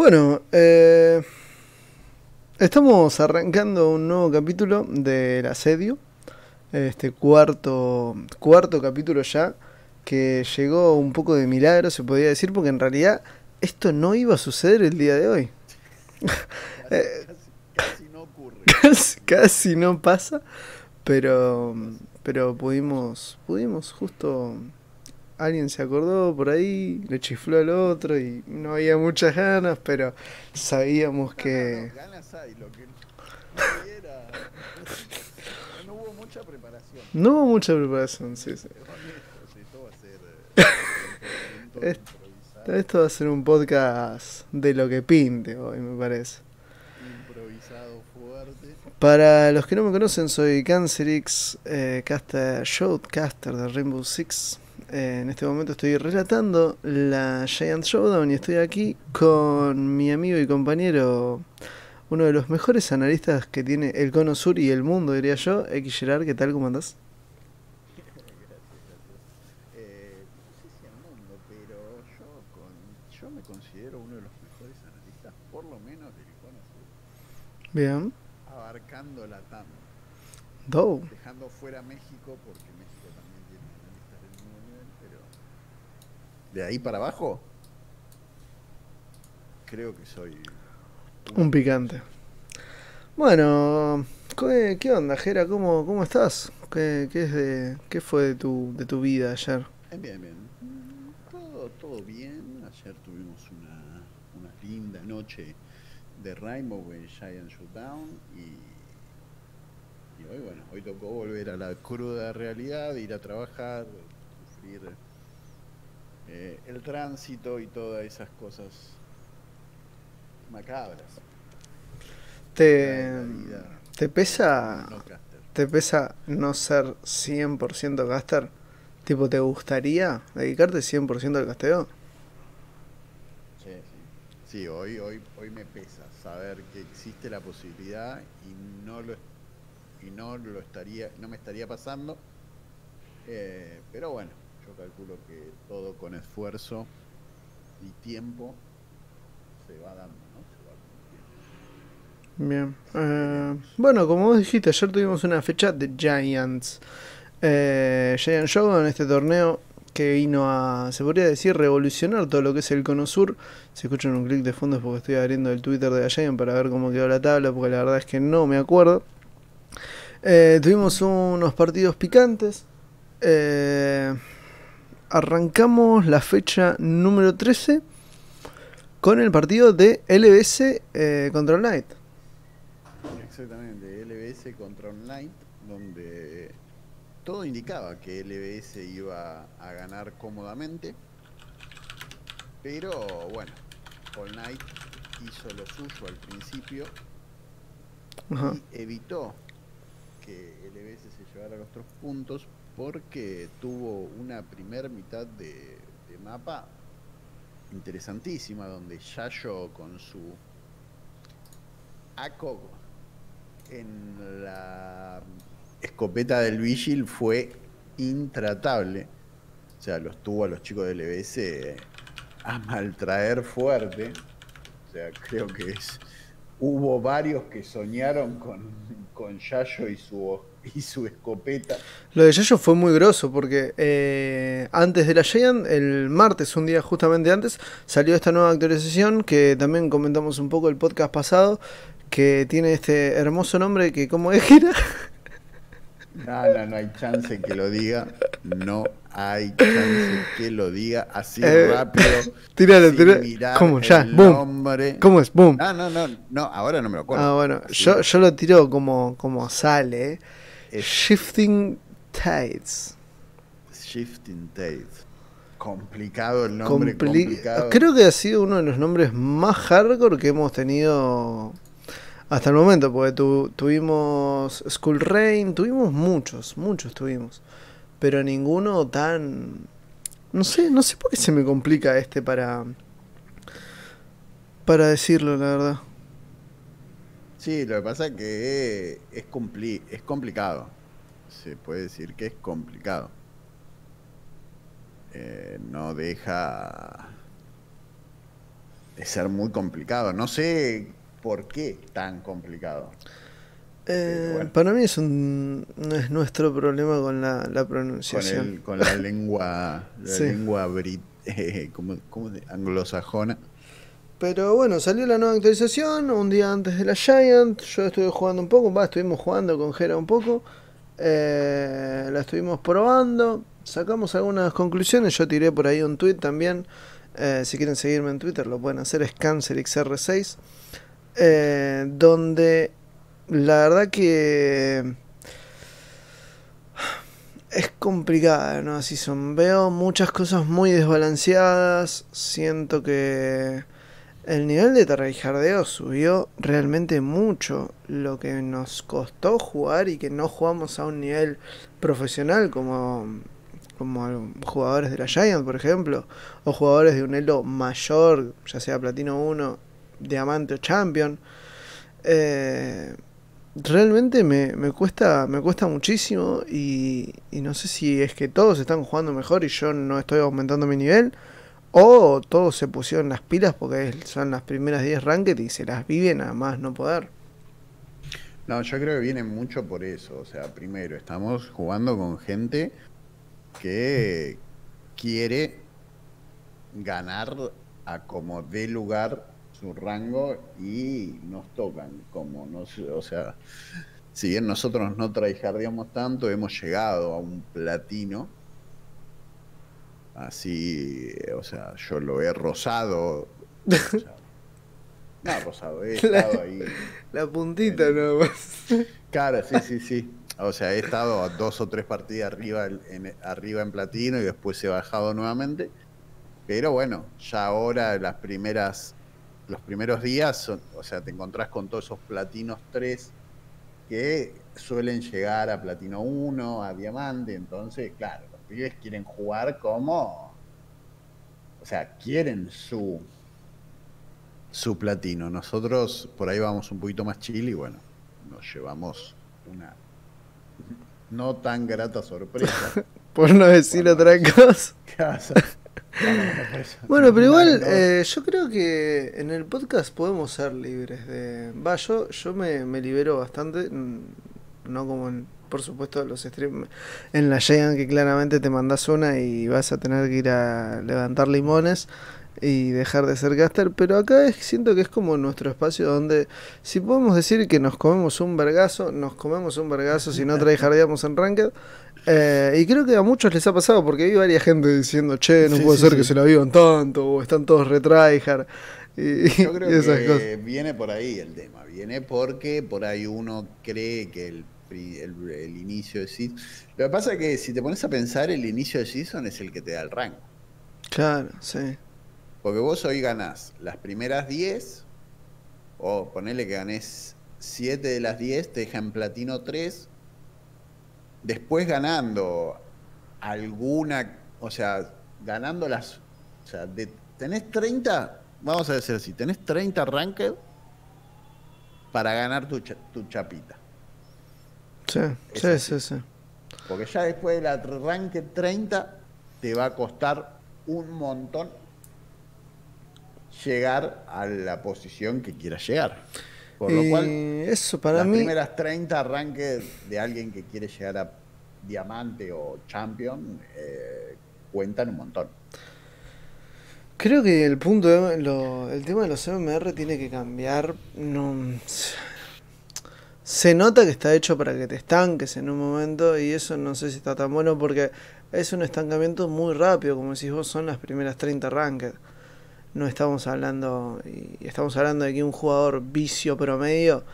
Bueno, eh, estamos arrancando un nuevo capítulo del asedio. Este cuarto, cuarto capítulo ya, que llegó un poco de milagro, se podría decir, porque en realidad esto no iba a suceder el día de hoy. Eh, Casi no ocurre. casi, casi no pasa, pero, pero pudimos, pudimos justo, alguien se acordó por ahí, le chifló al otro y no había muchas ganas, pero sabíamos que... No, no, ganas hay, lo que no hubiera- no hubo mucha preparación. No hubo mucha preparación, sí, sí. Honestos, esto va a ser un Es- improvisado, Esto va a ser un podcast de lo que pinte hoy, me parece. improvisado fuerte. Para los que no me conocen, soy Cancerix, eh, caster, showcaster de Rainbow Six. Eh, en este momento estoy relatando la Giant Showdown y estoy aquí con mi amigo y compañero, uno de los mejores analistas que tiene el Cono Sur y el mundo, diría yo, X Gerard, ¿qué tal? ¿Cómo andás? No sé si al mundo, pero yo, con, yo me considero uno de los mejores analistas, por lo menos del icono sur, Bien. abarcando la TAM, Do. dejando fuera México, porque México también tiene analistas del mismo nivel, pero de ahí para abajo, creo que soy Un picante. Bueno, ¿qué, onda, Jera? ¿Cómo, cómo estás? ¿Qué, qué es de, ¿Qué fue de tu, de tu vida ayer? Bien, bien, Todo, todo bien. Ayer tuvimos una, una linda noche de Rainbow en Giant Showdown y, y hoy, bueno, hoy tocó volver a la cruda realidad, ir a trabajar, sufrir eh, el tránsito y todas esas cosas macabras. ¿Te, te pesa No te pesa no ser 100% caster? Tipo, ¿te gustaría dedicarte 100% al casteo? Sí, sí. Sí, hoy, hoy, hoy me pesa saber que existe la posibilidad y no lo y no lo estaría, no me estaría pasando. Eh, pero bueno, calculo que todo con esfuerzo y tiempo se va dando, ¿no? Bien. Eh, bueno, como vos dijiste, ayer tuvimos una fecha de Giants. Eh, Giant Showdown, este torneo que vino a, se podría decir, revolucionar todo lo que es el Cono Sur. Si escuchan un clic de fondo es porque estoy abriendo el Twitter de la Giant para ver cómo quedó la tabla, porque la verdad es que no me acuerdo. Eh, tuvimos unos partidos picantes. Eh, arrancamos la fecha número 13 con el partido de LBS eh, contra Knight. Exactamente, LBS contra Online, donde todo indicaba que LBS iba a ganar cómodamente, pero bueno, All Knight hizo lo suyo al principio Ajá. y evitó que LBS se llevara los tres puntos porque tuvo una primer mitad de, mapa interesantísima donde Yayo con su ACOG en la escopeta del Vigil fue intratable. O sea, los tuvo a los chicos del LBS a maltraer fuerte. O sea, creo que. Hubo varios que soñaron con, con Yayo y su, y su escopeta. Lo de Yayo fue muy grosso porque eh, antes de la Giant, el martes, un día justamente antes, salió esta nueva actualización que también comentamos un poco el podcast pasado, que tiene este hermoso nombre que, ¿cómo es era? No, no, no hay chance que lo diga. No hay chance que lo diga así Eh, rápido. Tíralo. mirar ¿Cómo? Ya, boom. nombre. ¿Cómo es? Boom. No, no, no, no, ahora no me lo acuerdo. Ah, bueno, yo, yo lo tiro como, como sale. ¿eh? Es- Shifting Tides. Shifting Tate. Complicado el nombre, Compli- complicado. Creo que ha sido uno de los nombres más hardcore que hemos tenido hasta el momento, porque tu- tuvimos Skull Rain, tuvimos muchos, muchos tuvimos, pero ninguno tan... No sé, no sé por qué se me complica este para... Para decirlo, la verdad. Sí, lo que pasa es que es, compli- es complicado. Se puede decir que es complicado. Eh, no deja de ser muy complicado. No sé por qué tan complicado. Eh, para mí es un no es nuestro problema con la, la pronunciación. Con, la lengua, la lengua brit, eh, como, anglosajona. Pero bueno, salió la nueva actualización un día antes de la Giant. Yo estuve jugando un poco, va, estuvimos jugando con Jera un poco. Eh, la estuvimos probando. Sacamos algunas conclusiones. Yo tiré por ahí un tweet también. Eh, si quieren seguirme en Twitter, lo pueden hacer. Es CancerXR6. Eh, donde la verdad que es complicada, ¿no? Así son. Veo muchas cosas muy desbalanceadas. Siento que el nivel de tryhardeo subió realmente mucho. Lo que nos costó jugar y que no jugamos a un nivel profesional como, como jugadores de la Giant, por ejemplo, o jugadores de un elo mayor, ya sea Platino 1, Diamante o Champion. Eh, realmente me, me, cuesta me cuesta muchísimo y, y no sé si es que todos están jugando mejor y yo no estoy aumentando mi nivel o todos se pusieron las pilas porque son las primeras 10 ranked y se las viven a más no poder. No, yo creo que viene mucho por eso. O sea, primero, estamos jugando con gente que quiere ganar a como dé lugar su rango y nos tocan como no o sea si bien nosotros no traijardiamos tanto hemos llegado a un platino así, o sea, yo lo he rozado. no, rosado, he estado ahí. La puntita no más. Claro, sí, sí, sí. O sea, he estado a dos o tres partidas arriba en, arriba en platino y después he bajado nuevamente. Pero bueno, ya ahora las primeras, los primeros días, o sea, te encontrás con todos esos platinos 3 que suelen llegar a platino 1, a diamante. Entonces, claro, pibes quieren jugar como. O sea, quieren su. su platino. Nosotros por ahí vamos un poquito más chill y bueno, nos llevamos una no tan grata sorpresa. por no decir otra cosa. bueno, pero igual eh, yo creo que en el podcast podemos ser libres de... Va, yo, yo me, me libero bastante, no como en por supuesto, los streams en la Giant que claramente te mandas una y vas a tener que ir a levantar limones y dejar de ser caster, pero acá siento que es como nuestro espacio donde si podemos decir que nos comemos un vergazo, nos comemos un vergazo si no tryhardeamos en Ranked. Eh, y creo que a muchos les ha pasado porque hay varias gente diciendo, che, no puede ser que se la vivan tanto, o están todos retryhard. Y, Yo creo que viene por ahí el tema, viene porque por ahí uno cree que el el, inicio de Season. Lo que pasa es que si te pones a pensar, el inicio de Season es el que te da el rango. Claro, sí. Porque vos hoy ganás las primeras 10, o ponele que ganés 7 de las 10, te deja en platino 3. Después ganando alguna, o sea, ganando las. O sea, tenés 30, vamos a decir así, tenés 30 ranked para ganar tu, tu chapita. Sí, sí, sí, sí. Porque ya después del arranque 30 te va a costar un montón llegar a la posición que quieras llegar. Por lo cual, eso para las mí... primeras 30 arranques de alguien que quiere llegar a diamante o champion eh, cuentan un montón. Creo que el punto, de, el tema de los MMR tiene que cambiar. No, se nota que está hecho para que te estanques en un momento y eso no sé si está tan bueno porque es un estancamiento muy rápido, como decís vos, son las primeras 30 ranked. No estamos hablando, y estamos hablando de que un jugador vicio promedio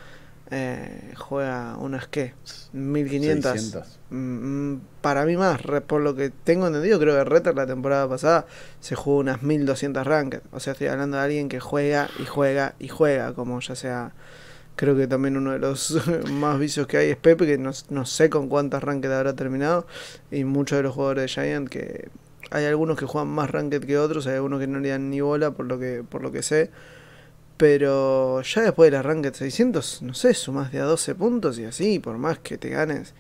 eh, juega unas que 1500. Mm, mm, para mí más, por lo que tengo entendido, creo que Retter la temporada pasada se jugó unas 1200 ranked. O sea, estoy hablando de alguien que juega y juega y juega, como ya sea Creo que también uno de los más vicios que hay es Pepe, que no, sé con cuántas ranked habrá terminado. Y muchos de los jugadores de Giant que hay algunos que juegan más ranked que otros, hay algunos que no le dan ni bola por lo que, por lo que sé. Pero ya después de la ranked 600, no sé, sumas de a 12 puntos y así, por más que te ganes.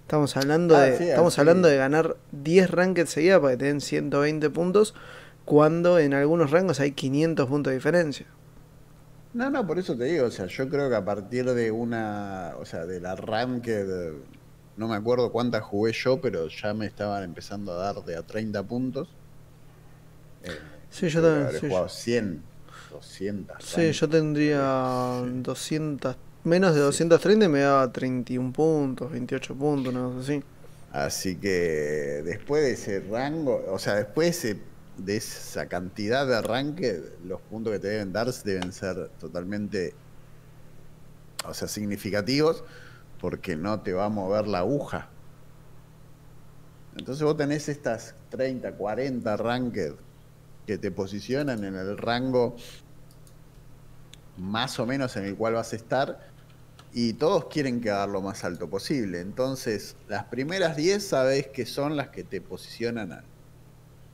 Estamos hablando, ah, de, estamos hablando de ganar 10 ranked seguidas para que te den 120 puntos. cuando en algunos rangos hay 500 puntos de diferencia. No, no, por eso te digo, o sea, yo creo que a partir de una, o sea, del arranque, no me acuerdo cuántas jugué yo, pero ya me estaban empezando a dar de a 30 puntos. Eh, sí, yo también. He jugado 100, 200. Sí, yo tendría 200, menos de 230 y me daba 31 puntos, 28 puntos, no sé así. Así que después de ese rango, o sea, después de ese de esa cantidad de arranque, los puntos que te deben dar deben ser totalmente, o sea, significativos, porque no te va a mover la aguja. Entonces vos tenés estas 30, 40 arranques que te posicionan en el rango más o menos en el cual vas a estar y todos quieren quedar lo más alto posible. Entonces, las primeras 10 sabés que son las que te posicionan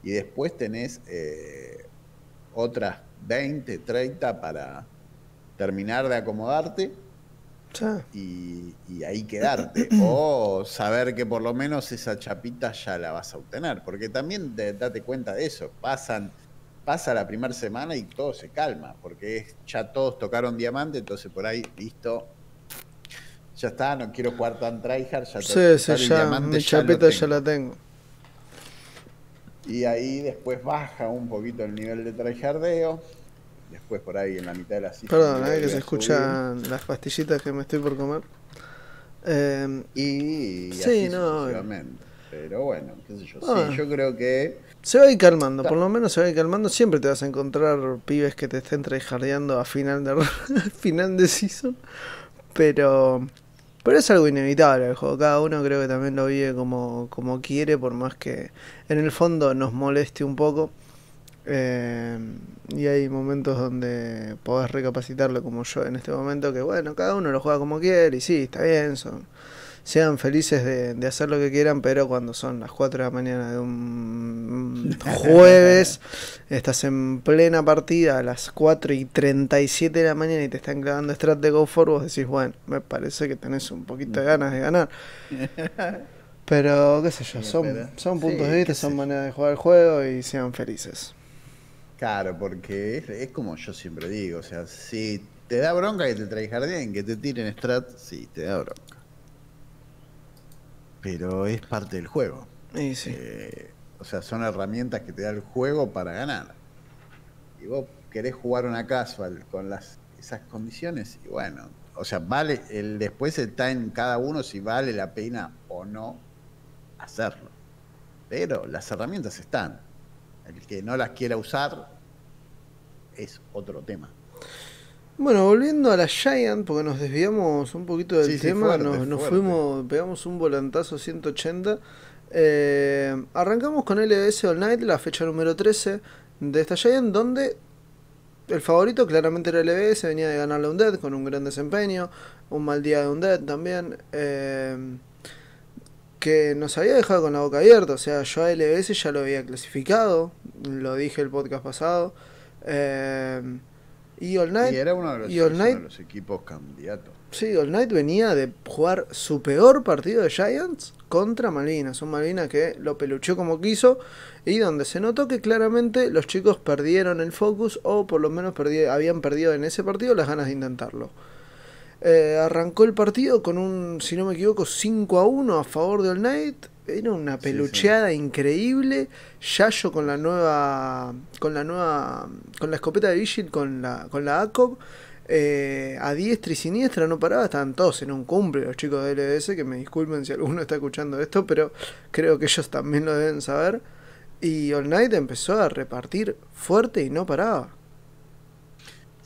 y después tenés eh, otras 20, 30 para terminar de acomodarte y, ahí quedarte. o saber que por lo menos esa chapita ya la vas a obtener. Porque también date cuenta de eso. Pasan, pasa la primera semana y todo se calma. Porque ya todos tocaron diamante, entonces por ahí, listo. Ya está, no quiero jugar tan tryhard. Ya sí, sí, ya, mi chapita ya la tengo y ahí después baja un poquito el nivel de tryhardeo. Después por ahí en la mitad de la cifra. Perdón, eh, que se escuchan las pastillitas que me estoy por comer. Em, y, sí, no. Pero bueno, qué sé yo. sí, yo creo que. Se va a ir calmando, por lo menos se va a ir calmando. Siempre te vas a encontrar pibes que te estén tryhardeando a final de, final de season. Pero pero es algo inevitable el juego. Cada uno creo que también lo vive como, como quiere, por más que en el fondo nos moleste un poco. Eh, y hay momentos donde podés recapacitarlo como yo en este momento, que bueno, cada uno lo juega como quiere y sí, está bien, son sean felices de, hacer lo que quieran, pero cuando son las 4 de la mañana de un jueves, estás en plena partida a las 4 y 37 de la mañana y te están clavando strat de Go For, vos decís, bueno, me parece que tenés un poquito de ganas de ganar. Pero, qué sé yo, son, son puntos de vista, son maneras de jugar el juego y sean felices. Claro, porque es, como yo siempre digo, o sea, si te da bronca que te traigan que te tiren strat, sí, te da bronca pero es parte del juego. Eh, o sea, son herramientas que te da el juego para ganar. Y vos querés jugar una casual con las, esas condiciones, y bueno, o sea, vale, el después está en cada uno si vale la pena o no hacerlo. Pero las herramientas están. El que no las quiera usar es otro tema. Bueno, volviendo a la Giant, porque nos desviamos un poquito del tema, nos, fuimos, pegamos un volantazo 180. Eh, arrancamos con LBS All Night, la fecha número 13 de esta Giant, donde el favorito claramente era LBS, venía de ganarle a Undead con un gran desempeño, un mal día de Undead también, eh, que nos había dejado con la boca abierta, o sea, yo a LBS ya lo había clasificado, lo dije el podcast pasado. Eh, y All Night. era uno de los, equipos candidatos. Sí, All Night venía de jugar su peor partido de Giants contra Malvinas. Un Malvinas que lo pelucheó como quiso y donde se notó que claramente los chicos perdieron el focus o por lo menos habían perdido en ese partido las ganas de intentarlo. Eh, arrancó el partido con un, si no me equivoco, 5 a 1 a favor de All Night era una pelucheada increíble. Yayo con la nueva. Con la nueva. Con la escopeta de Vigil, con la, con la ACOG. Eh, a diestra y siniestra no paraba, estaban todos en un cumple los chicos de LDS, que me disculpen si alguno está escuchando esto, pero creo que ellos también lo deben saber. Y All Night empezó a repartir fuerte y no paraba.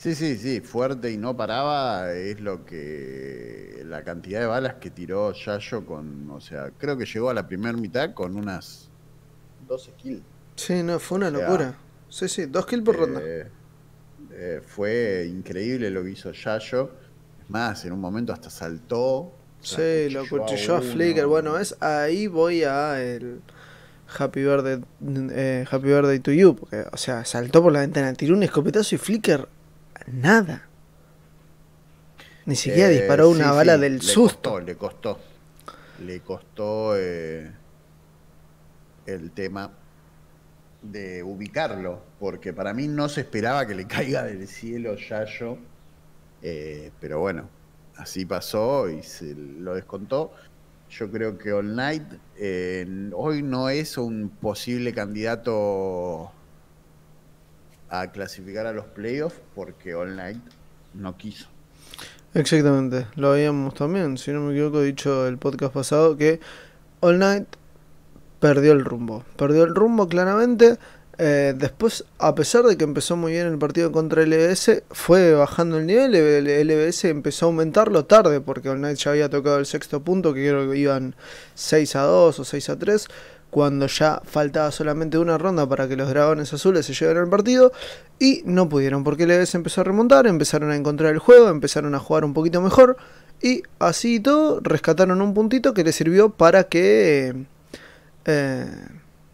Sí, sí, sí, fuerte y no paraba es lo que la cantidad de balas que tiró Yayo con, o sea, creo que llegó a la primera mitad con unas 12 kills. Sí, no, fue una locura. Sí, sí, dos kills por ronda. Eh, eh, fue increíble lo que hizo Yayo. Es más, en un momento hasta saltó. Sí, lo cuchilló a, Flicker. Bueno, es ahí voy a el Happy Birthday, eh, Happy Birthday to You. Porque, o sea, saltó por la ventana, tiró un escopetazo y Flicker nada. Ni siquiera eh, disparó una bala del susto. le costó. Le costó eh, el tema. de ubicarlo, porque para mí no se esperaba que le caiga del cielo Yayo, eh, pero bueno, así pasó y se lo descontó. Yo creo que All Night eh, hoy no es un posible candidato a clasificar a los playoffs porque All Night no quiso. Exactamente, lo habíamos también, si no me equivoco, dicho el podcast pasado que All Night perdió el rumbo. Perdió el rumbo claramente. Eh, después, a pesar de que empezó muy bien el partido contra LBS, fue bajando el nivel. El LBS empezó a aumentarlo tarde porque All Night ya había tocado el sexto punto, que creo que iban 6 a 2 o 6 a 3 cuando ya faltaba solamente una ronda para que los dragones azules se llevaran al partido y no pudieron porque el EBS empezó a remontar, empezaron a encontrar el juego, empezaron a jugar un poquito mejor y así todo rescataron un puntito que les sirvió para que... Eh,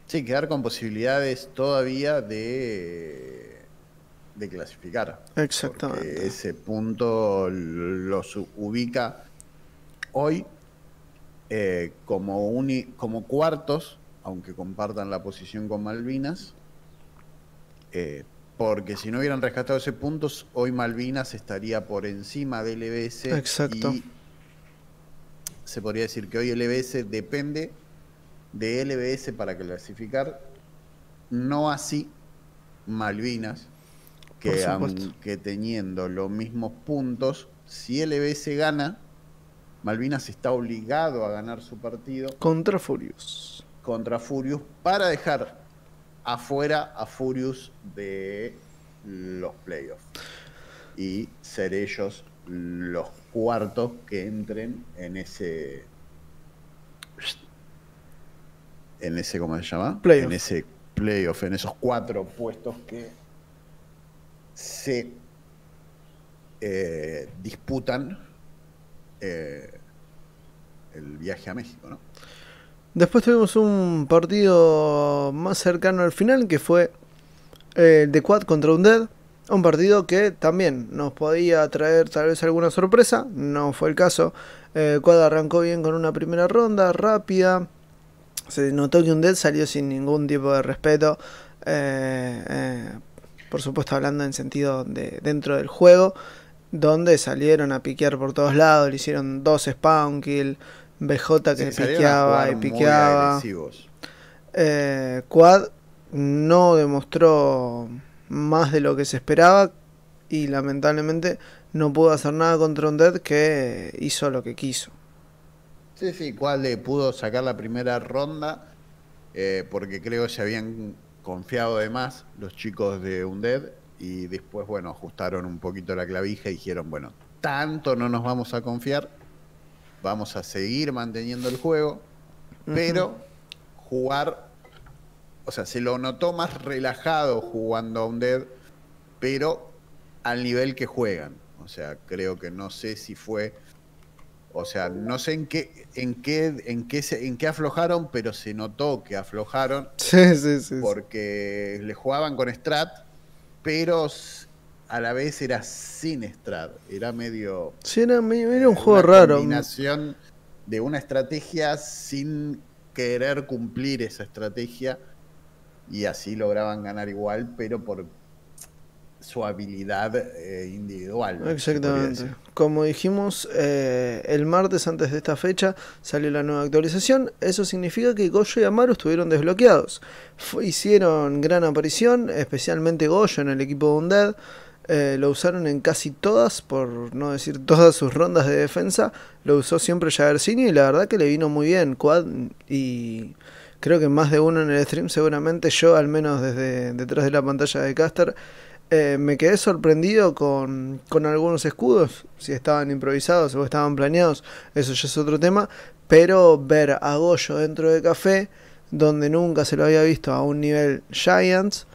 sí, quedar con posibilidades todavía de, de clasificar. Exactamente. ese punto los ubica hoy eh, como, como cuartos aunque compartan la posición con Malvinas, eh, porque si no hubieran rescatado ese punto, hoy Malvinas estaría por encima del LBS. Exacto. Y se podría decir que hoy el LBS depende de LBS para clasificar, no así Malvinas, que aunque teniendo los mismos puntos, si LBS gana, Malvinas está obligado a ganar su partido. Contra Furious contra Furious para dejar afuera a Furious de los playoffs. Y ser ellos los cuartos que entren en ese en ese cómo se llama en ese playoff en esos cuatro puestos que se eh, disputan eh, el viaje a México no Después tuvimos un partido más cercano al final que fue el eh, de Quad contra Undead. Un partido que también nos podía traer tal vez alguna sorpresa, no fue el caso. Eh, Quad arrancó bien con una primera ronda, rápida. Se notó que Undead salió sin ningún tipo de respeto. Eh, por supuesto hablando en sentido de dentro del juego. Donde salieron a piquear por todos lados, le hicieron dos spawn kill, BJ que piqueaba y piqueaba. Eh, Quad no demostró más de lo que se esperaba y lamentablemente no pudo hacer nada contra un Dead que hizo lo que quiso. Sí, sí, Quad le pudo sacar la primera ronda eh, porque creo que se habían confiado de más los chicos de Undead y después, bueno, ajustaron un poquito la clavija y dijeron, bueno, tanto no nos vamos a confiar vamos a seguir manteniendo el juego, pero jugar, o sea, se lo notó más relajado jugando a un Dead, pero al nivel que juegan. O sea, creo que no sé si fue, o sea, no sé en qué, en qué, en qué, en qué aflojaron, pero se notó que aflojaron. Sí, sí, sí. Porque le jugaban con Strat, pero a la vez era sin Strat, era medio... Sí, era, un juego raro. combinación de una estrategia sin querer cumplir esa estrategia y así lograban ganar igual, pero por su habilidad eh, individual. Exactamente. Como dijimos, eh, el martes antes de esta fecha salió la nueva actualización. Eso significa que Goyo y Amaru estuvieron desbloqueados. hicieron gran aparición, especialmente Goyo en el equipo de Undead. Eh, lo usaron en casi todas, por no decir todas sus rondas de defensa. Lo usó siempre Javersini y la verdad que le vino muy bien. Quad y creo que más de uno en el stream, seguramente yo, al menos desde detrás de la pantalla de Caster, eh, me quedé sorprendido con, con algunos escudos. Si estaban improvisados o estaban planeados, eso ya es otro tema. Pero ver a Goyo dentro de café, donde nunca se lo había visto a un nivel Giants,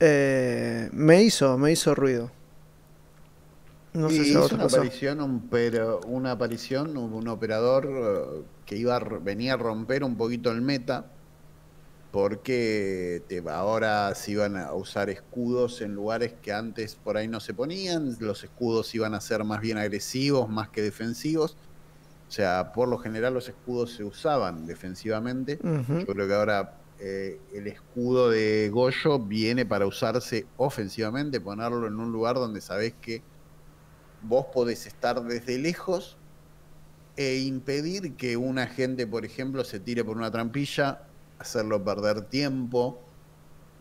eh, me hizo, me hizo ruido. No sé si hizo una aparición, un, pero, una aparición, un operador eh, que iba venía a romper un poquito el meta, porque te, ahora se iban a usar escudos en lugares que antes por ahí no se ponían, los escudos iban a ser más bien agresivos, más que defensivos. O sea, por lo general los escudos se usaban defensivamente. Yo creo que ahora eh, el escudo de Goyo viene para usarse ofensivamente, ponerlo en un lugar donde sabés que vos podés estar desde lejos e impedir que un agente, por ejemplo, se tire por una trampilla, hacerlo perder tiempo,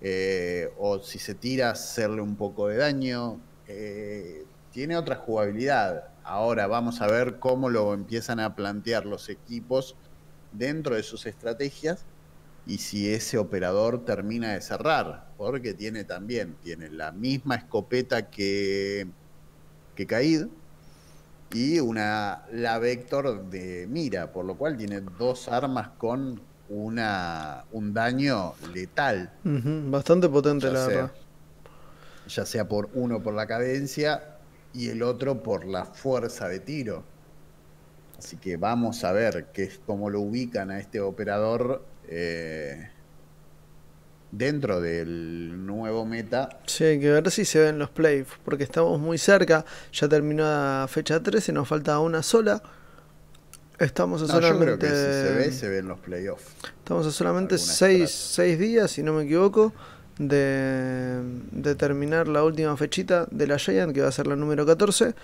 eh, o si se tira, hacerle un poco de daño. Eh, tiene otra jugabilidad. Ahora vamos a ver cómo lo empiezan a plantear los equipos dentro de sus estrategias y si ese operador termina de cerrar, porque tiene también, tiene la misma escopeta que, que Caid y una la Vector de mira, por lo cual tiene dos armas con una un daño letal. bastante potente la verdad. Ya sea por uno por la cadencia y el otro por la fuerza de tiro. Así que vamos a ver qué es cómo lo ubican a este operador eh, dentro del nuevo meta. Sí, hay que ver si se ven los playoffs, porque estamos muy cerca. Ya terminó la fecha 13, nos falta una sola. Estamos a solamente. si se ve, se ven los playoffs. Estamos a solamente 6 días, si no me equivoco, de, de terminar la última fechita de la Giant, que va a ser la número 14.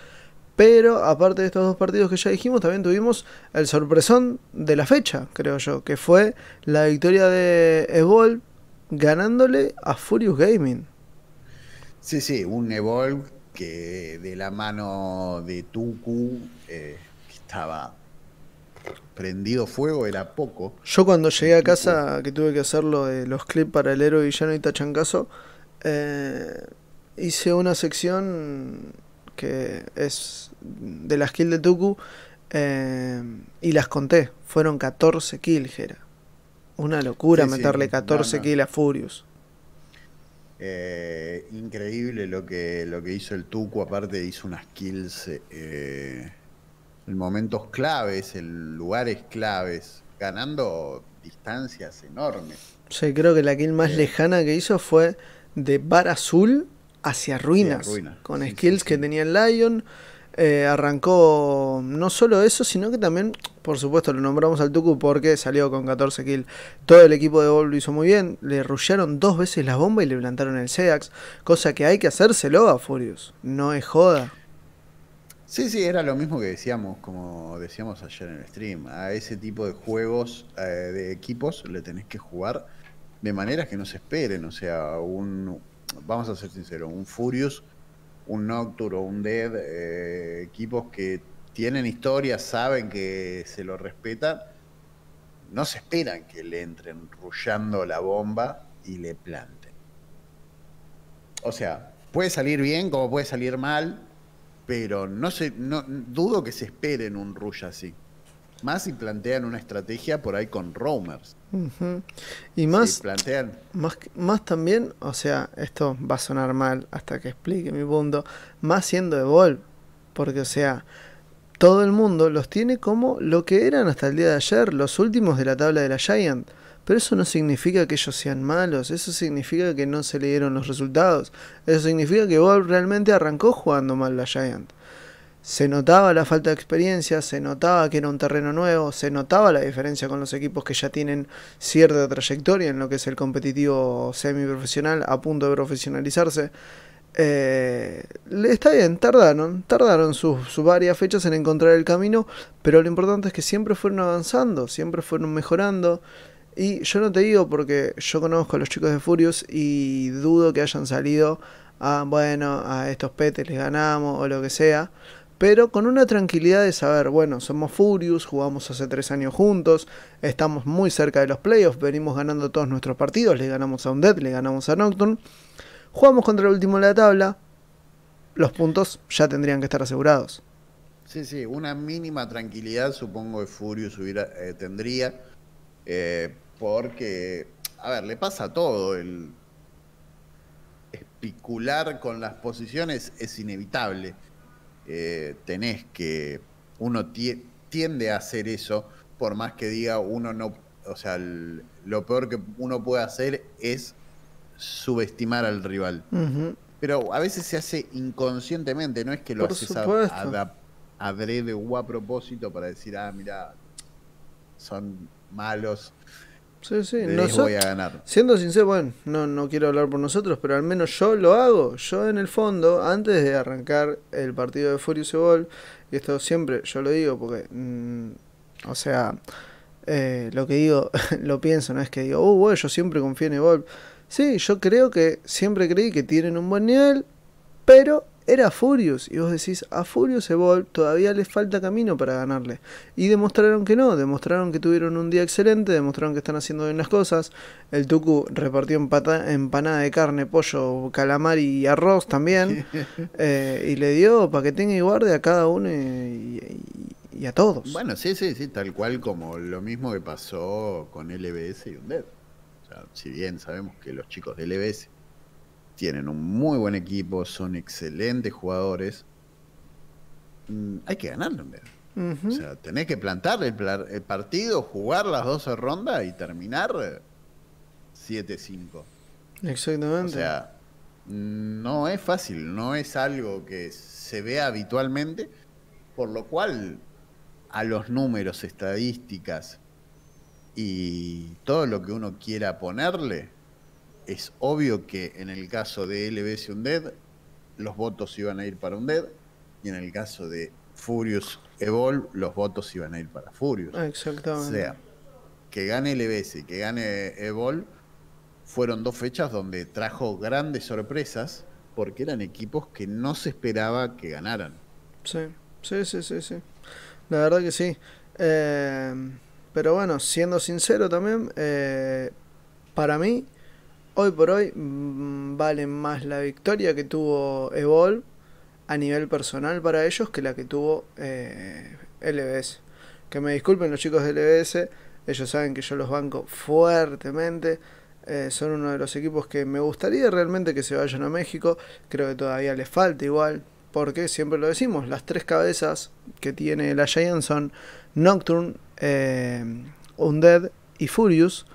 Pero aparte de estos dos partidos que ya dijimos, también tuvimos el sorpresón de la fecha, creo yo, que fue la victoria de Evolve ganándole a Furious Gaming. Sí, sí, un Evolve que de la mano de Tuku, eh, estaba prendido fuego, era poco. Yo cuando llegué a casa, que tuve que hacerlo de los clips para el héroe villano y tachancazo, eh, hice una sección que es de las kills de Tuku, eh, y las conté. Fueron 14 kills, era. Una locura meterle 14 kills a Furious. Eh, increíble lo que, lo que hizo el Tuku, aparte hizo unas kills eh, en momentos claves, en lugares claves, ganando distancias enormes. Sí, creo que la kill más lejana que hizo fue de Bar Azul hacia ruinas, con skills que tenía el Lion. Eh, arrancó no solo eso, sino que también, por supuesto, lo nombramos al Tuku porque salió con 14 kills. Todo el equipo de Vol lo hizo muy bien. Le rushearon dos veces la bomba y le plantaron el Seax. Cosa que hay que hacérselo a Furious. No es joda. Sí, sí, era lo mismo que decíamos, como decíamos ayer en el stream. A ese tipo de juegos eh, de equipos le tenés que jugar de maneras que no se esperen. O sea, un, vamos a ser sinceros, un Furious, un Nocturne o un Dead, eh, equipos que tienen historia, saben que se lo respetan, no se esperan que le entren rullando la bomba y le planten. O sea, puede salir bien como puede salir mal, pero no se, no, dudo que se esperen un rush así. Más si plantean una estrategia por ahí con roamers. Y más, plantean... más, más también, o sea, esto va a sonar mal hasta que explique mi punto, más siendo Evolve, porque o sea, todo el mundo los tiene como lo que eran hasta el día de ayer, los últimos de la tabla de la Giant. Pero eso no significa que ellos sean malos, eso significa que no se le dieron los resultados, eso significa que Evolve realmente arrancó jugando mal la Giant se notaba la falta de experiencia, se notaba que era un terreno nuevo, se notaba la diferencia con los equipos que ya tienen cierta trayectoria en lo que es el competitivo semiprofesional a punto de profesionalizarse. Eh, está bien, tardaron, tardaron sus, sus, varias fechas en encontrar el camino, pero lo importante es que siempre fueron avanzando, siempre fueron mejorando. Y yo no te digo porque yo conozco a los chicos de Furious y dudo que hayan salido a, bueno, a estos petes les ganamos o lo que sea pero con una tranquilidad de saber, bueno, somos Furious, jugamos hace tres años juntos, estamos muy cerca de los playoffs, venimos ganando todos nuestros partidos, le ganamos a Undead, le ganamos a Nocturne, jugamos contra el último de la tabla, los puntos ya tendrían que estar asegurados. Sí, sí, una mínima tranquilidad supongo que Furious hubiera, eh, tendría, eh, porque, a ver, le pasa todo, el especular con las posiciones es inevitable eh, tenés que, uno tiende a hacer eso, por más que diga uno no, o sea, lo peor que uno puede hacer es subestimar al rival. Pero a veces se hace inconscientemente, no es que lo haces a, adrede o a propósito para decir, ah, mira, son malos. Sí, sí. de Noso- voy a ganar. Siendo sincero, bueno, no, no quiero hablar por nosotros, pero al menos yo lo hago. Yo en el fondo, antes de arrancar el partido de Furious Ball, y esto siempre yo lo digo porque, mm, o sea, eh, lo que digo, lo pienso, no es que digo, oh, bueno, yo siempre confío en Evolve. Sí, yo creo que siempre creí que tienen un buen nivel, pero era Furious. Y vos decís, a Furious Evolve todavía les falta camino para ganarle. Y demostraron que no, demostraron que tuvieron un día excelente, demostraron que están haciendo bien las cosas. El Tuku repartió empata- empanada de carne, pollo, calamar y arroz también. eh, y le dio para que tenga y guarde a cada uno y, y- y a todos. Bueno, sí, sí, sí, tal cual como lo mismo que pasó con LBS y Undead. O sea, si bien sabemos que los chicos de LBS tienen un muy buen equipo, son excelentes jugadores, mm, hay que ganarle Undead. Ujú. O sea, tenés que plantar el, partido, jugar las 12 rondas y terminar eh, 7-5. O Exactamente. sea, no es fácil, no es algo que se vea habitualmente, por lo cual a los números, estadísticas y todo lo que uno quiera ponerle, es obvio que en el caso de LBS Undead, los votos iban a ir para Undead, y en el caso de Furious Evolve, los votos iban a ir para Furious. O Exactamente. sea, que gane LBS y que gane Evolve fueron dos fechas donde trajo grandes sorpresas porque eran equipos que no se esperaba que ganaran. Sí, sí, sí, sí, sí. La verdad que sí. Eh, pero bueno, siendo sincero también, eh, para mí, hoy por hoy, mm, vale más la victoria que tuvo Evolve a nivel personal para ellos que la que tuvo eh, LBS. Que me disculpen los chicos de LBS, ellos saben que yo los banco fuertemente. eh, son uno de los equipos que me gustaría realmente que se vayan a México. Creo que todavía les falta igual. Porque siempre lo decimos, las tres cabezas que tiene la Giants son Nocturne, eh, Undead y Furious.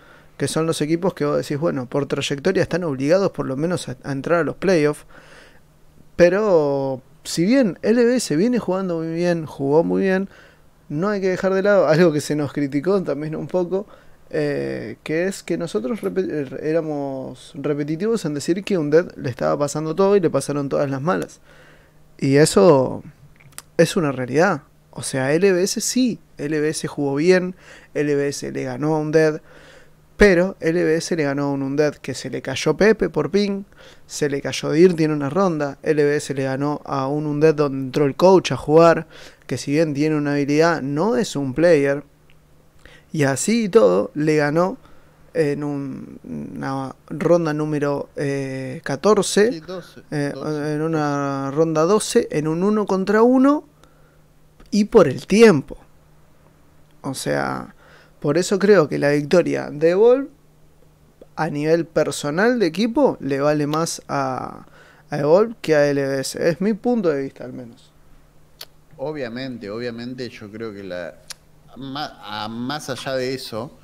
Que son los equipos que vos decís, bueno, por trayectoria están obligados por lo menos a, entrar a los playoffs. Pero si bien LBS viene jugando muy bien, jugó muy bien, no hay que dejar de lado algo que se nos criticó también un poco, eh, que es que nosotros repe- éramos repetitivos en decir que Undead le estaba pasando todo y le pasaron todas las malas. Y eso es una realidad. O sea, LBS sí, LBS jugó bien, LBS le ganó a Undead, pero LBS le ganó a un Undead que se le cayó Pepe por ping, se le cayó Dirty en una ronda, LBS le ganó a un Undead donde entró el coach a jugar, que si bien tiene una habilidad, no es un player. Y así y todo, le ganó en un- una ronda número eh, 14, Sí, 12, eh, 12. en una ronda 12, en un 1 contra 1 y por el tiempo. O sea, por eso creo que la victoria de Evolve a nivel personal de equipo le vale más a, a Evolve que a LBS. Es mi punto de vista al menos. Obviamente, obviamente yo creo que la más, a- más allá de eso,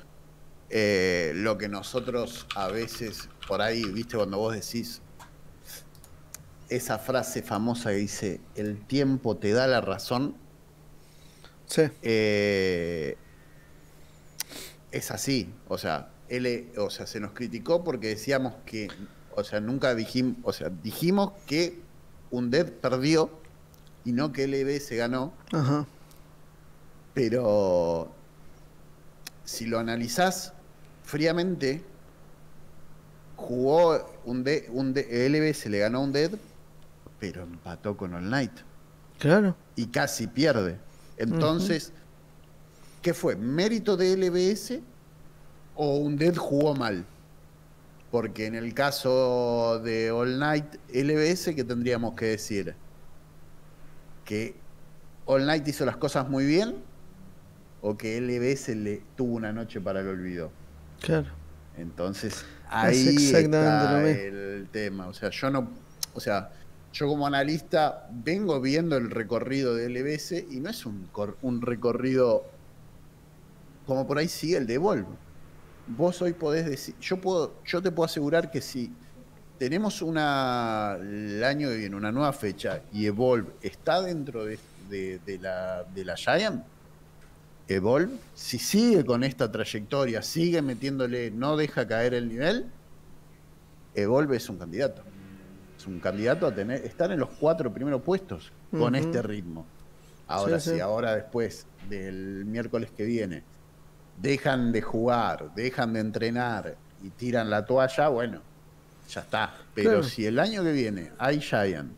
eh, lo que nosotros a veces por ahí, viste, cuando vos decís esa frase famosa que dice, el tiempo te da la razón, Sí, eh, es así. O sea, él, o sea, se nos criticó porque decíamos que, o sea, nunca dijimos, o sea, dijimos que perdió y no que LB se ganó. ajá. Pero si lo analizás fríamente, jugó un, de, un de- LB se le ganó a un Dead, pero empató con All Night Claro. y casi pierde. Entonces, ¿qué fue? ¿Mérito de LBS o un Dead jugó mal? Porque en el caso de All Night LBS, ¿qué tendríamos que decir? ¿Que All Night hizo las cosas muy bien o que LBS le tuvo una noche para el olvido? Claro. Entonces, ahí está el tema. O sea, yo no, o sea, yo como analista vengo viendo el recorrido de LBS y no es un, un recorrido como por ahí sigue el de Volvo. Vos hoy podés decir, yo puedo, yo te puedo asegurar que si tenemos una el año que viene una nueva fecha y Evolve está dentro de, de- de la, de la Giant, Evolve, si sigue con esta trayectoria, sigue metiéndole, no deja caer el nivel, Evolve es un candidato. Es un candidato a tener, estar en los cuatro primeros puestos con este ritmo. Ahora sí, ahora después del miércoles que viene, dejan de jugar, dejan de entrenar y tiran la toalla, bueno, ya está. Pero si el año que viene hay Giant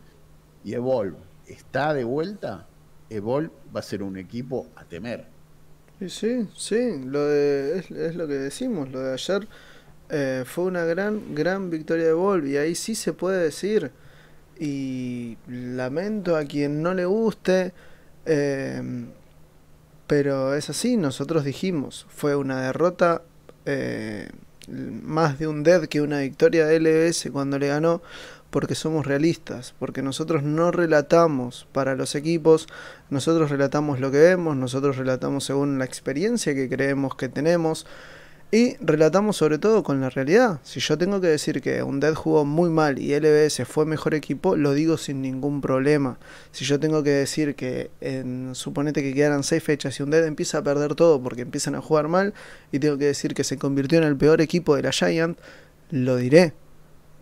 y Evolve está de vuelta, Evolve va a ser un equipo a temer. Sí, sí, lo de, es, lo que decimos, lo de ayer eh, fue una gran, gran victoria de Evolve y ahí sí se puede decir y lamento a quien no le guste, eh, pero es así, nosotros dijimos, fue una derrota eh, más de un dead que una victoria de LBS cuando le ganó, porque somos realistas, porque nosotros no relatamos para los equipos, nosotros relatamos lo que vemos, nosotros relatamos según la experiencia que creemos que tenemos. Y relatamos sobre todo con la realidad. Si yo tengo que decir que Undead jugó muy mal y LBS fue mejor equipo, lo digo sin ningún problema. Si yo tengo que decir que en, suponete que quedaran 6 fechas y Undead empieza a perder todo porque empiezan a jugar mal y tengo que decir que se convirtió en el peor equipo de la Giant, lo diré.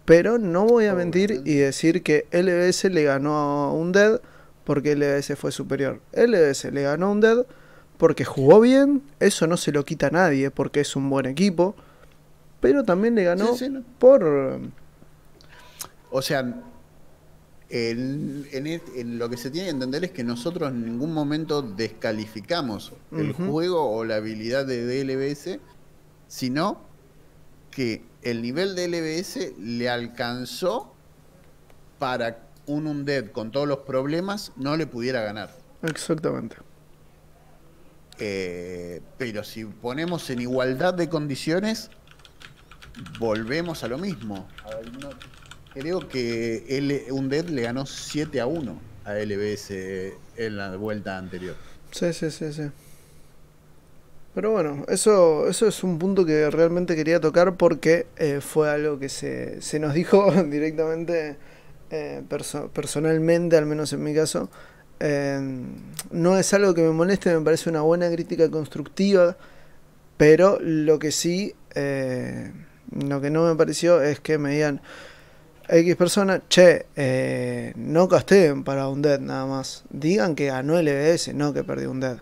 Pero no voy a mentir y decir que LBS le ganó a Undead porque LBS fue superior. LBS le ganó a Undead porque jugó bien, eso no se lo quita a nadie, porque es un buen equipo, pero también le ganó por... O sea, en, lo que se tiene que entender es que nosotros en ningún momento descalificamos el juego o la habilidad de DLBS, sino que el nivel de LBS le alcanzó para un Undead con todos los problemas no le pudiera ganar. Exactamente. Eh, pero si ponemos en igualdad de condiciones, volvemos a lo mismo. creo que un Undead le ganó 7 a 1 a LBS en la vuelta anterior. Sí, sí, sí, sí. Pero bueno, eso, eso es un punto que realmente quería tocar porque eh, fue algo que se, se nos dijo directamente, eh, personalmente, al menos en mi caso, Em, no es algo que me moleste, me parece una buena crítica constructiva, pero lo que sí, eh, lo que no me pareció es que me digan X persona, che, eh, no casteen para un dead nada más. Digan que ganó el LBS, no que perdió un dead.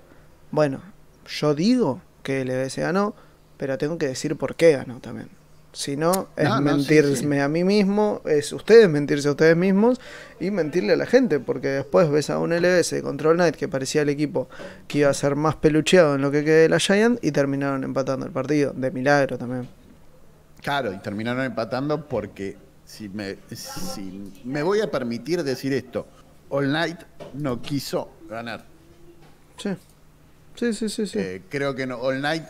Bueno, yo digo que el LBS ganó, pero tengo que decir por qué ganó también. Si no, es mentirme a mí mismo, es ustedes mentirse a ustedes mismos y mentirle a la gente, porque después ves a un LS de Control Knight que parecía el equipo que iba a ser más pelucheado en lo que quede de la Giant y terminaron empatando el partido, de milagro también. Claro, y terminaron empatando porque si me, si me voy a permitir decir esto, All Night no quiso ganar. Sí, sí, sí, sí. sí. Eh, creo que no, All Night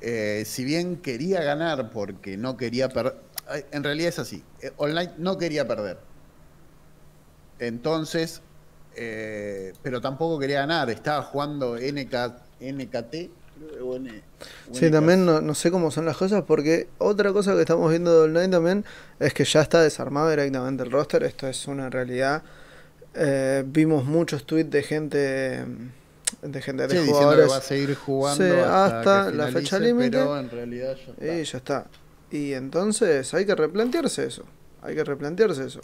eh, si bien quería ganar porque no quería perder, eh, en realidad es así, eh, Online no quería perder. Entonces, pero tampoco quería ganar, estaba jugando NK, NKT. sí, también no, sé cómo son las cosas porque otra cosa que estamos viendo de online también es que ya está desarmado directamente el roster, esto es una realidad. vimos muchos tweets de gente de gente de jugadores. Que va a seguir jugando hasta, la fecha límite. Pero en realidad ya está. Y ya está. Y entonces hay que replantearse eso. Hay que replantearse eso.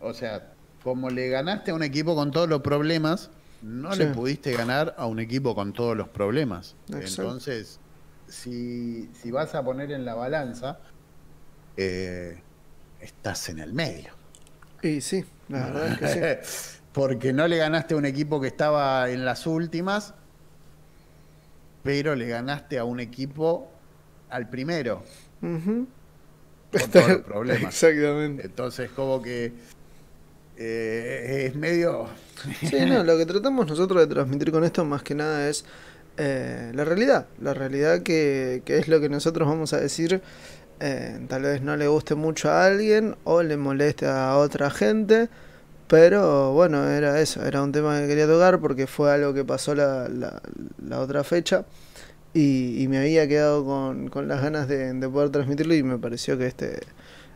O sea, como le ganaste a un equipo con todos los problemas, no le pudiste ganar a un equipo con todos los problemas. Entonces, si, si, vas a poner en la balanza, eh, estás en el medio. Y sí, la verdad es que sí. porque no le ganaste a un equipo que estaba en las últimas, pero le ganaste a un equipo al primero. Con todos los problemas. Exactamente. Entonces, como que eh, es medio. sí, no, lo que tratamos nosotros de transmitir con esto más que nada es eh, la realidad. La realidad que, que, es lo que nosotros vamos a decir. Eh, tal vez no le guste mucho a alguien o le moleste a otra gente pero bueno, era eso, era un tema que quería tocar porque fue algo que pasó la, la, otra fecha y, me había quedado con, con las ganas de, poder transmitirlo y me pareció que este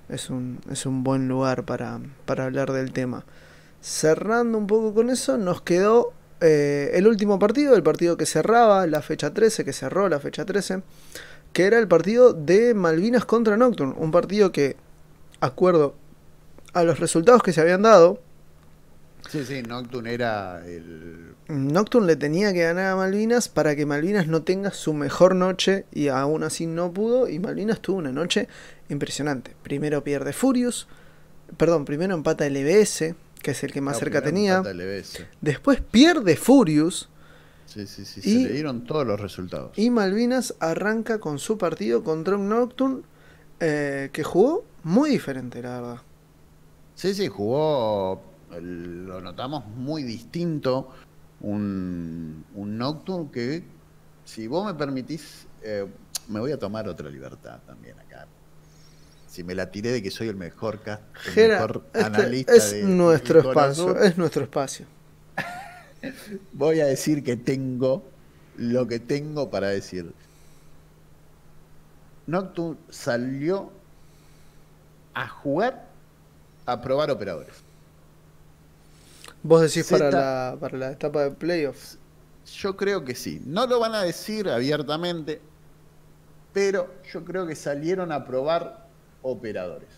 es un, es un buen lugar para, para hablar del tema. Cerrando un poco con eso, nos quedó eh, el último partido, el partido que cerraba la fecha 13, que cerró la fecha 13, que era el partido de Malvinas contra Nocturne. Un partido que, acuerdo a los resultados que se habían dado, Sí, sí, Nocturne era el. Nocturne le tenía que ganar a Malvinas para que Malvinas no tenga su mejor noche y aún así no pudo y Malvinas tuvo una noche impresionante. Primero pierde Furious, perdón, primero empata el EBS, que es el que más no, cerca tenía. empata el EBS. Después pierde Furious Sí, sí, sí. Y- Se le dieron todos los resultados. y Malvinas arranca con su partido contra un Nocturne eh, que jugó muy diferente, la verdad. Sí, sí, jugó, lo notamos muy distinto, un, un Nocturne que, si vos me permitís, eh, me voy a tomar otra libertad también acá. Si me la tiré de que soy el mejor, cast, el mejor este analista es de nuestro espacio, es nuestro espacio. voy a decir que tengo lo que tengo para decir. Nocturne salió a jugar a probar operadores. Vos decís para la, para la etapa de playoffs. Yo creo que sí. No lo van a decir abiertamente, pero yo creo que salieron a probar operadores.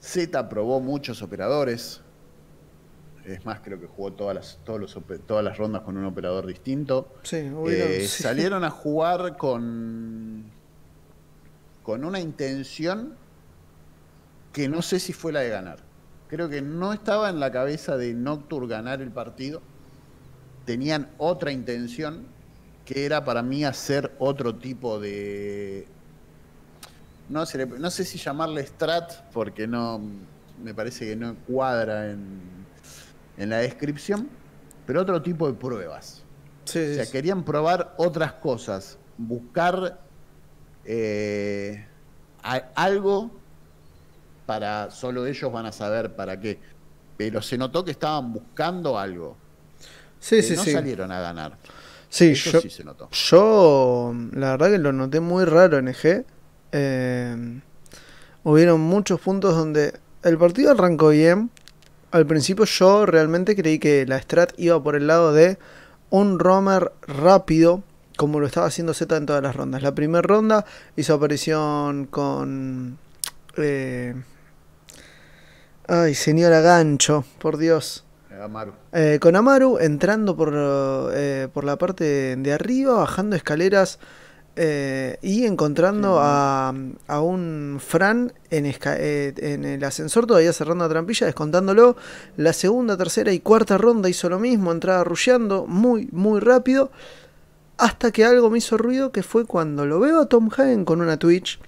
Z probó muchos operadores. Es más, creo que jugó todas las, todos los ope- todas las rondas con un operador distinto. Sí, Eh, sí. Salieron a jugar con, con una intención que no sé si fue la de ganar. Creo que no estaba en la cabeza de Noctur ganar el partido. Tenían otra intención que era para mí hacer otro tipo de... No sé, no sé si llamarle strat porque no me parece que no cuadra en, en la descripción, pero otro tipo de pruebas. Sí, O sea, sí. querían probar otras cosas, buscar eh, algo para solo ellos van a saber para qué. Pero se notó que estaban buscando algo. Sí, que sí, no sí. salieron a ganar. Sí, Eso yo, sí se notó. yo la verdad que lo noté muy raro en EG. Eh, hubieron muchos puntos donde el partido arrancó bien. Al principio yo realmente creí que la strat iba por el lado de un roamer rápido, como lo estaba haciendo Z en todas las rondas. La primera ronda hizo aparición con... eh, ay, señora Gancho, por Dios. Amaru. Eh, con Amaru entrando por, eh, por la parte de arriba, bajando escaleras eh, y encontrando Sí, a, a un Fran en, esca- en el ascensor, todavía cerrando la trampilla, descontándolo. La segunda, tercera y cuarta ronda hizo lo mismo, entraba rusheando muy, muy rápido. Hasta que algo me hizo ruido, que fue cuando lo veo a Tom Hagen con una Twitch.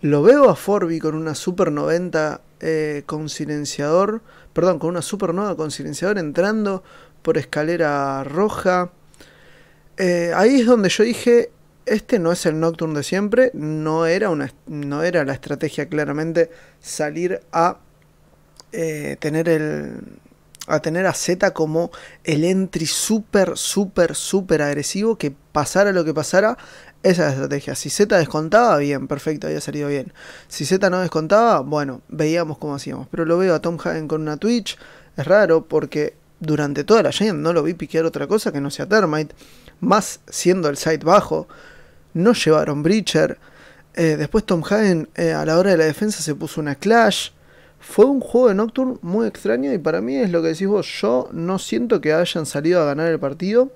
Lo veo a Forby con una Super 90 eh, con silenciador. Perdón, con una Supernova con silenciador entrando por escalera roja. Eh, ahí es donde yo dije. Este no es el Nocturne de siempre. No era, una, no era la estrategia claramente salir a eh, tener el. A tener a Z como el entry súper, súper, súper agresivo. Que pasara lo que pasara. Esa es la estrategia. Si Z descontaba, bien, perfecto, había salido bien. Si Z no descontaba, bueno, veíamos cómo hacíamos. Pero lo veo a Tom Hagen con una Twitch. Es raro porque durante toda la Giant no lo vi piquear otra cosa que no sea Termite. Más siendo el site bajo. No llevaron Breacher. Eh, después Tom Hagen eh, a la hora de la defensa se puso una Clash. Fue un juego de Nocturne muy extraño y para mí es lo que decís vos. Yo no siento que hayan salido a ganar el partido.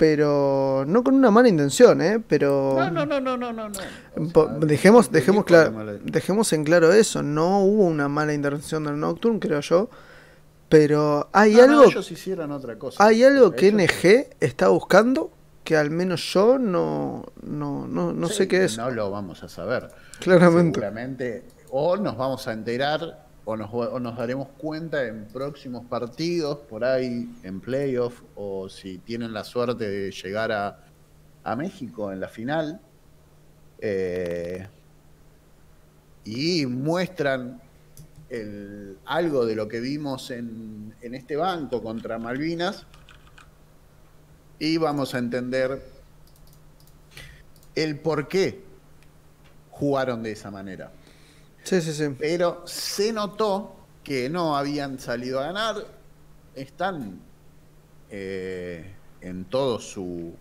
Pero no con una mala intención, ¿eh? Pero... No, no, no, no, no, no. no. O Po- sea, dejemos, ¿de qué dejemos, forma clar- la- dejemos en claro eso. No hubo una mala intervención del Nocturne, creo yo. Pero hay No, no, algo, ellos hicieron otra cosa. hay algo que Ellos- NG está buscando que al menos yo no, no, no, no Sí, sé qué que es. No lo vamos a saber. Claramente. Seguramente o nos vamos a enterar o nos, daremos cuenta en próximos partidos, por ahí en playoff, o si tienen la suerte de llegar a, a México en la final. eh, y muestran el- algo de lo que vimos en, en este banco contra Malvinas. Y vamos a entender el por qué jugaron de esa manera. Sí, sí, sí. Pero se notó que no habían salido a ganar. Están eh, en todo su,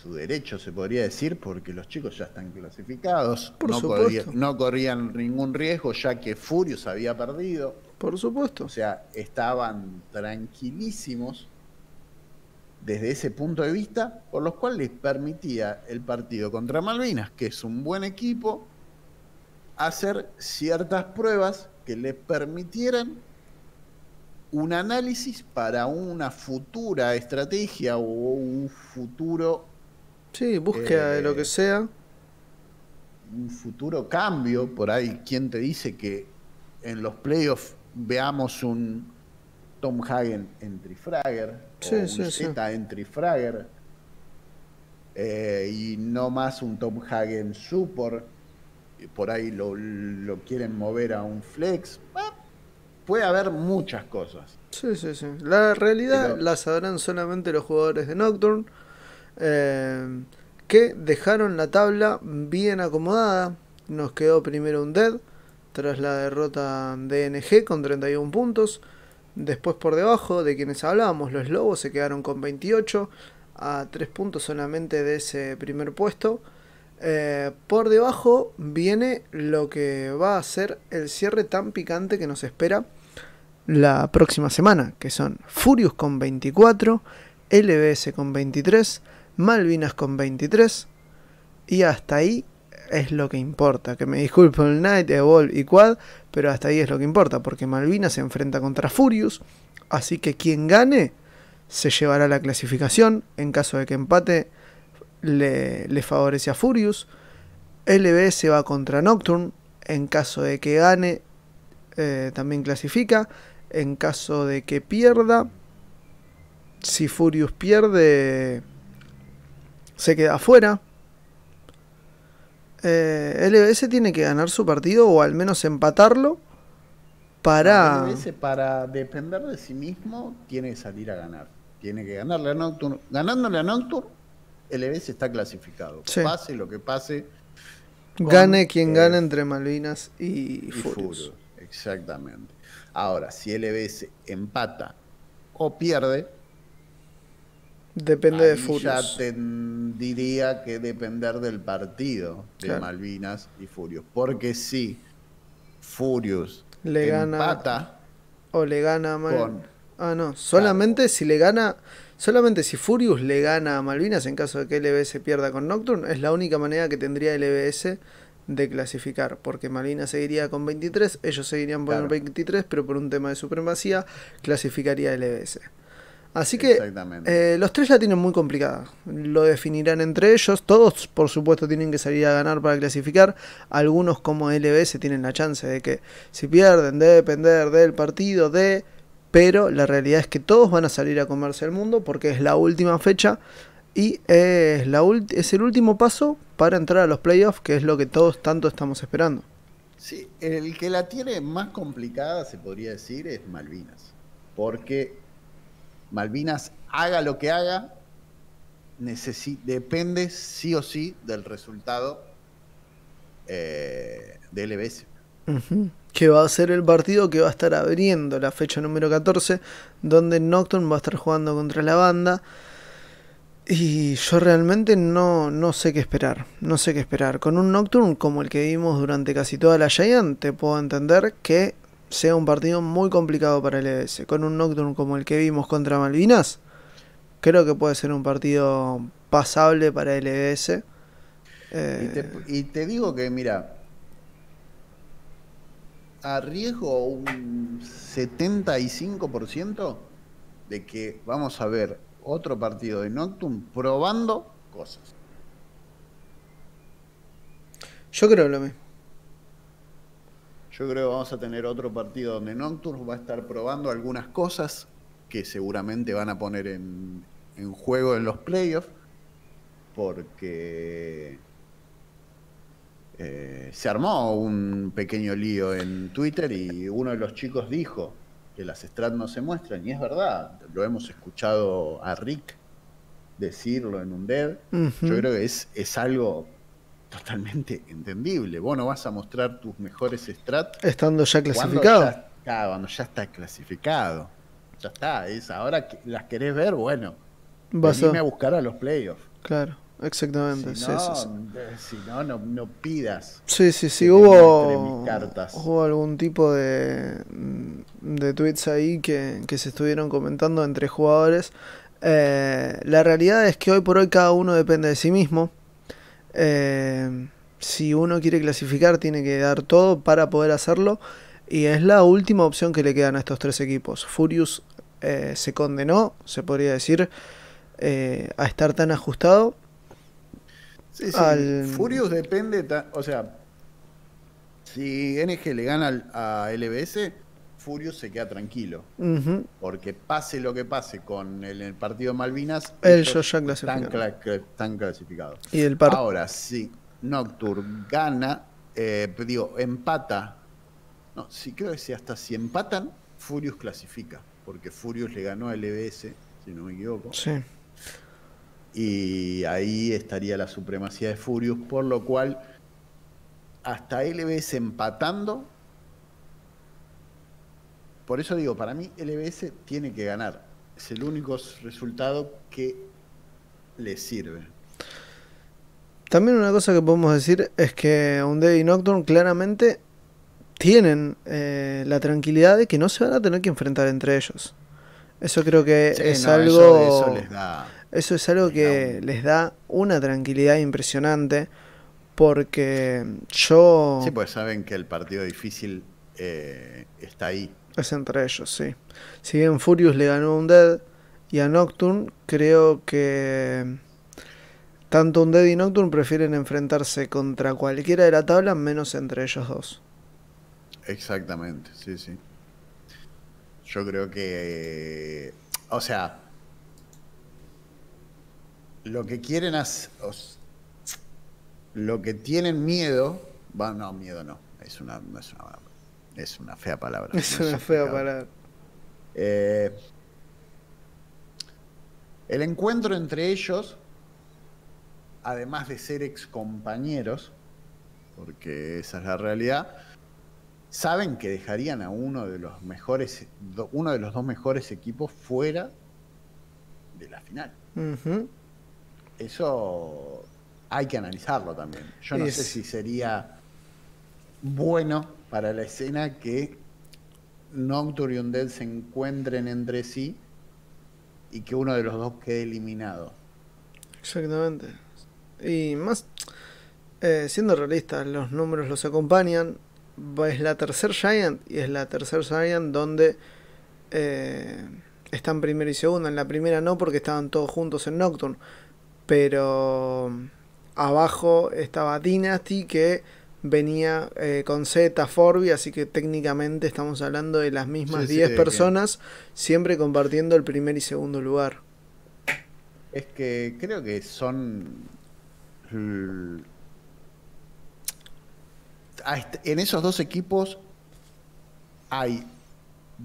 su derecho, se podría decir, porque los chicos ya están clasificados, Por no, supuesto. corría- no corrían ningún riesgo ya que Furious había perdido. Por supuesto. O sea, estaban tranquilísimos desde ese punto de vista, por lo cual les permitía el partido contra Malvinas, que es un buen equipo, hacer ciertas pruebas que les permitieran un análisis para una futura estrategia o un futuro Sí, búsqueda de lo Eh, que sea. un futuro cambio. Por ahí, ¿quién te dice que en los playoffs veamos un Tom Hagen entry fragger? Sí, o un sí, entry fragger? eh, y no más un Tom Hagen support. Por ahí lo, lo quieren mover a un flex. Ah, Puede haber muchas cosas. Sí, sí, sí. La realidad Pero- la sabrán solamente los jugadores de Nocturne. eh, que dejaron la tabla bien acomodada. Nos quedó primero un dead. Tras la derrota de NG con 31 puntos. Después por debajo de quienes hablábamos, los Lobos se quedaron con 28. A 3 puntos solamente de ese primer puesto. Eh, por debajo viene lo que va a ser el cierre tan picante que nos espera la próxima semana, que son Furious con 24, LBS con 23, Malvinas con 23, y hasta ahí es lo que importa. Que me disculpen el Night, Evolve y Quad, pero hasta ahí es lo que importa, porque Malvinas se enfrenta contra Furious, así que quien gane se llevará la clasificación, en caso de que empate le, favorece a Furious, LBS va contra Nocturne, en caso de que gane eh, también clasifica. En caso de que pierda, si Furious pierde, se queda afuera. Eh, LBS tiene que ganar su partido o al menos empatarlo para... LBS, para depender de sí mismo, tiene que salir a ganar. Tiene que ganarle a Nocturne. Ganándole a Nocturne, el está clasificado. Sí. Pase lo que pase. Gane quien eh, gane entre Malvinas y, y. Furious. Exactamente. Ahora, si el empata o pierde, Depende de ahí ya tendría que depender del partido de Claro. Malvinas y Furious. Porque si Furious Le gana empata o le gana a Mal- con Ah, no. Solamente si le gana. Solamente si Furious le gana a Malvinas en caso de que LBS pierda con Nocturne, es la única manera que tendría LBS de clasificar. Porque Malvinas seguiría con 23, ellos seguirían con Claro. 23, pero por un tema de supremacía clasificaría LBS. Así que eh, los tres la tienen muy complicada. Lo definirán entre ellos. Todos, por supuesto, tienen que salir a ganar para clasificar. Algunos, como LBS, tienen la chance de que si pierden, de depender del partido, de. Pero la realidad es que todos van a salir a comerse el mundo porque es la última fecha y es, el último paso para entrar a los playoffs, que es lo que todos tanto estamos esperando. Sí, el que la tiene más complicada, se podría decir, es Malvinas. Porque Malvinas, haga lo que haga, depende sí o sí del resultado eh, de LBS. Que va a ser el partido que va a estar abriendo la fecha número 14, donde Nocturne va a estar jugando contra la banda. Y yo realmente no, no sé qué esperar. No sé qué esperar. Con un Nocturne como el que vimos durante casi toda la Giant, te puedo entender que sea un partido muy complicado para el EBS. Con un Nocturne como el que vimos contra Malvinas, creo que puede ser un partido pasable para el EBS. Y Eh, te, y te digo que, mira, arriesgo un 75% de que vamos a ver otro partido de Nocturne probando cosas. yo creo lo mismo. Yo creo que vamos a tener otro partido donde Nocturne va a estar probando algunas cosas que seguramente van a poner en, en juego en los playoffs, porque eh, se armó un pequeño lío en Twitter y uno de los chicos dijo que las strat no se muestran, y es verdad, lo hemos escuchado a Rick decirlo en un. Ujú. Yo creo que es, es algo totalmente entendible. Vos no vas a mostrar tus mejores strats Estando ya cuando clasificado. ya, claro, cuando ya está clasificado. Ya está, es ahora que las querés ver, bueno. Vas a- a buscar a los playoffs. Claro, exactamente. Si no, sí, sí. si no, no, no pidas. Sí, sí, sí, hubo, hubo algún tipo de, de tweets ahí que, que se estuvieron comentando entre jugadores. Eh, la realidad es que hoy por hoy cada uno depende de sí mismo. Eh, si uno quiere clasificar tiene que dar todo para poder hacerlo. Y es la última opción que le quedan a estos tres equipos. Furious eh, se condenó, se podría decir, a estar tan ajustado. Sí, sí. Al- Furious depende, o sea, si NG le gana al- a LBS, Furious se queda tranquilo. Porque pase lo que pase con el, el partido de Malvinas, ya están, cla- están clasificados. Y el Ahora, si Nocturne gana, eh, digo, empata. No, sí, creo que si hasta si empatan, Furious clasifica. Porque Furious le ganó a LBS, si no me equivoco. Sí. Y ahí estaría la supremacía de Furious, por lo cual hasta LBS empatando. Por eso digo, para mí LBS tiene que ganar. Es el único resultado que le sirve. También una cosa que podemos decir es que Undead y Nocturne claramente tienen eh, la tranquilidad de que no se van a tener que enfrentar entre ellos. Eso creo que Sí, es no, algo. Eso, eso les da. Eso es algo que les da una tranquilidad impresionante. Porque yo. Sí, pues saben que el partido difícil eh, está ahí. Es entre ellos, sí. Si bien Furious le ganó a Undead y a Nocturne, creo que tanto Undead y Nocturne prefieren enfrentarse contra cualquiera de la tabla, menos entre ellos dos. Exactamente, sí, sí. Yo creo que, o sea, lo que quieren hacer, lo que tienen miedo, va, no, miedo no, es una, es una, es una fea palabra. Es no una fea palabra. Eh, el encuentro entre ellos, además de ser ex compañeros, porque esa es la realidad, saben que dejarían a uno de los mejores, uno de los dos mejores equipos fuera de la final. Eso hay que analizarlo también. Yo no Es- sé si sería bueno para la escena que Nocturne y Undead se encuentren entre sí y que uno de los dos quede eliminado. Exactamente. Y más, eh, siendo realistas, los números los acompañan. Es la tercer Giant y es la tercer Giant donde eh, están primero y segundo. En la primera no porque estaban todos juntos en Nocturne. Pero abajo estaba Dynasty que venía eh, con Z, Forby, así que técnicamente estamos hablando de las mismas Sí, sí, 10 que- personas, siempre compartiendo el primer y segundo lugar. Es que creo que son. En esos dos equipos hay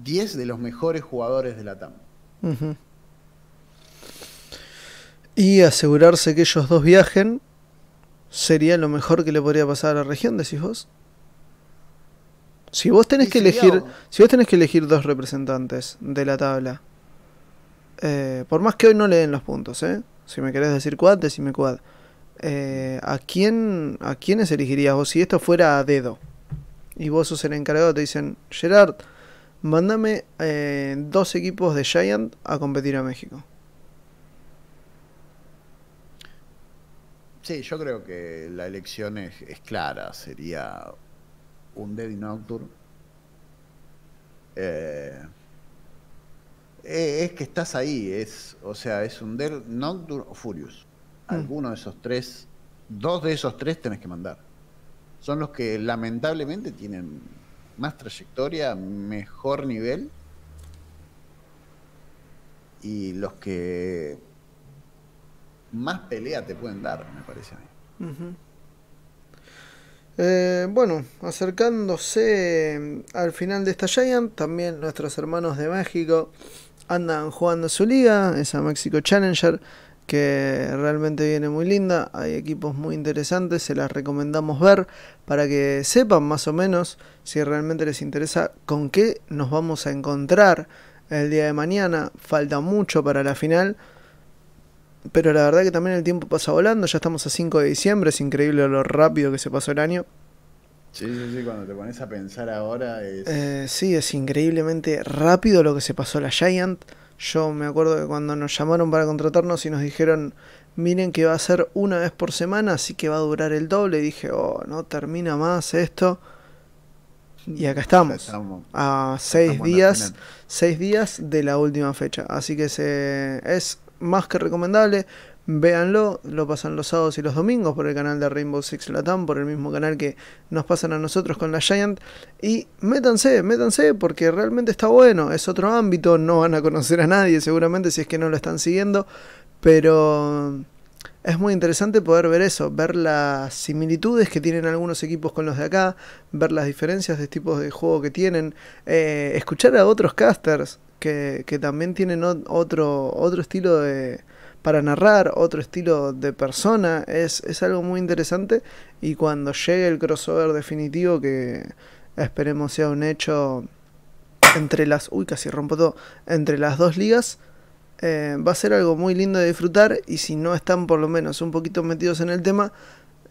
10 de los mejores jugadores de la TAM. Y asegurarse que ellos dos viajen sería lo mejor que le podría pasar a la región, decís vos. Si vos tenés que elegir, si vos tenés que elegir dos representantes de la tabla, eh, por más que hoy no le den los puntos, ¿eh? Si me querés decir quad, decime quad. Eh, ¿a quién, a quiénes elegirías vos si esto fuera a dedo? Y vos sos el encargado, te dicen, Gerard, mándame eh, dos equipos de Giant a competir a México. Sí, yo creo que la elección es, es clara. Sería un Dead y Nocturne. Eh, eh, es que estás ahí. Es, o sea, es un Dead Nocturne o Furious. Mm. Alguno de esos tres, dos de esos tres tenés que mandar. Son los que lamentablemente tienen más trayectoria, mejor nivel. Y los que más pelea te pueden dar, me parece a mí. Eh, bueno, acercándose mm, al final de esta Giant, también nuestros hermanos de México andan jugando su liga, esa México Challenger, que realmente viene muy linda. Hay equipos muy interesantes, se las recomendamos ver para que sepan más o menos si realmente les interesa con qué nos vamos a encontrar el día de mañana. Falta mucho para la final. Pero la verdad que también el tiempo pasa volando. Ya estamos a 5 de diciembre. Es increíble lo rápido que se pasó el año. Sí, sí, sí. Cuando te pones a pensar ahora es... Eh, sí, es increíblemente rápido lo que se pasó la Giant. Yo me acuerdo que cuando nos llamaron para contratarnos y nos dijeron miren que va a ser una vez por semana, así que va a durar el doble. Y dije, oh, no termina más esto. Y acá estamos, a seis días, seis días de la última fecha. Así que se, es más que recomendable. Véanlo, lo pasan los sábados y los domingos por el canal de Rainbow Six Latam, por el mismo canal que nos pasan a nosotros con la Giant. Y métanse, métanse porque realmente está bueno, es otro ámbito, no van a conocer a nadie seguramente si es que no lo están siguiendo, pero es muy interesante poder ver eso, ver las similitudes que tienen algunos equipos con los de acá, ver las diferencias de tipos de juego que tienen, eh, escuchar a otros casters que, también tienen otro, otro estilo de, para narrar, otro estilo de persona, es, es algo muy interesante y cuando llegue el crossover definitivo que esperemos sea un hecho entre las, uy casi rompo todo, entre las dos ligas, eh, va a ser algo muy lindo de disfrutar y si no están por lo menos un poquito metidos en el tema,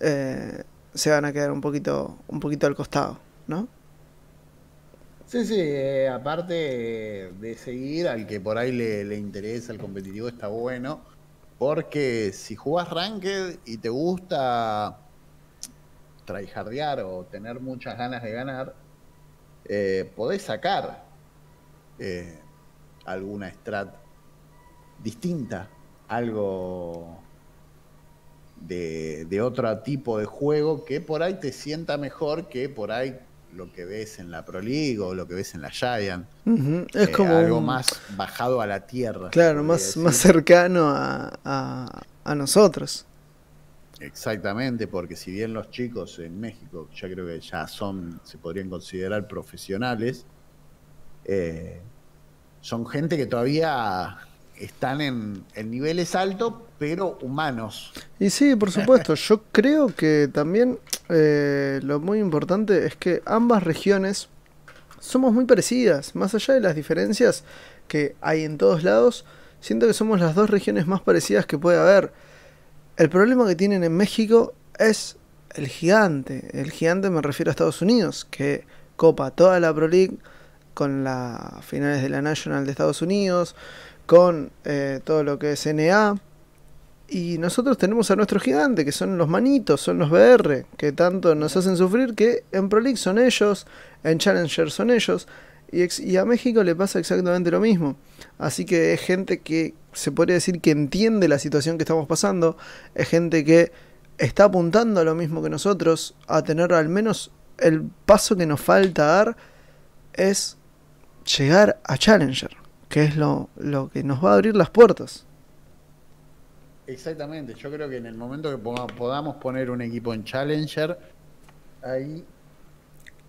eh, se van a quedar un poquito, un poquito al costado, ¿no? Sí, sí, eh, aparte de seguir, al que por ahí le, interesa el competitivo está bueno, porque si jugás Ranked y te gusta tryhardear o tener muchas ganas de ganar, podés sacar alguna strat distinta, algo de, otro tipo de juego que por ahí te sienta mejor que por ahí lo que ves en la Pro League o lo que ves en la Giant. Es eh, como algo más bajado a la tierra. Claro, más, más cercano a, a, nosotros. Exactamente, porque si bien los chicos en México ya creo que ya son, se podrían considerar profesionales, eh, son gente que todavía están en, niveles altos, pero humanos. Y sí, por supuesto, yo creo que también eh, lo muy importante es que ambas regiones somos muy parecidas, más allá de las diferencias que hay en todos lados, siento que somos las dos regiones más parecidas que puede haber. El problema que tienen en México es el gigante, el gigante me refiero a Estados Unidos, que copa toda la Pro League con las finales de la National de Estados Unidos, con eh, todo lo que es NA. Y nosotros tenemos a nuestro gigante, que son los manitos, son los BR, que tanto nos hacen sufrir, que en Pro League son ellos, en Challenger son ellos, y, a México le pasa exactamente lo mismo. Así que es gente que se podría decir que entiende la situación que estamos pasando, es gente que está apuntando a lo mismo que nosotros, a tener al menos el paso que nos falta dar, es llegar a Challenger que es lo, lo que nos va a abrir las puertas. Exactamente, yo creo que en el momento que podamos poner un equipo en Challenger, ahí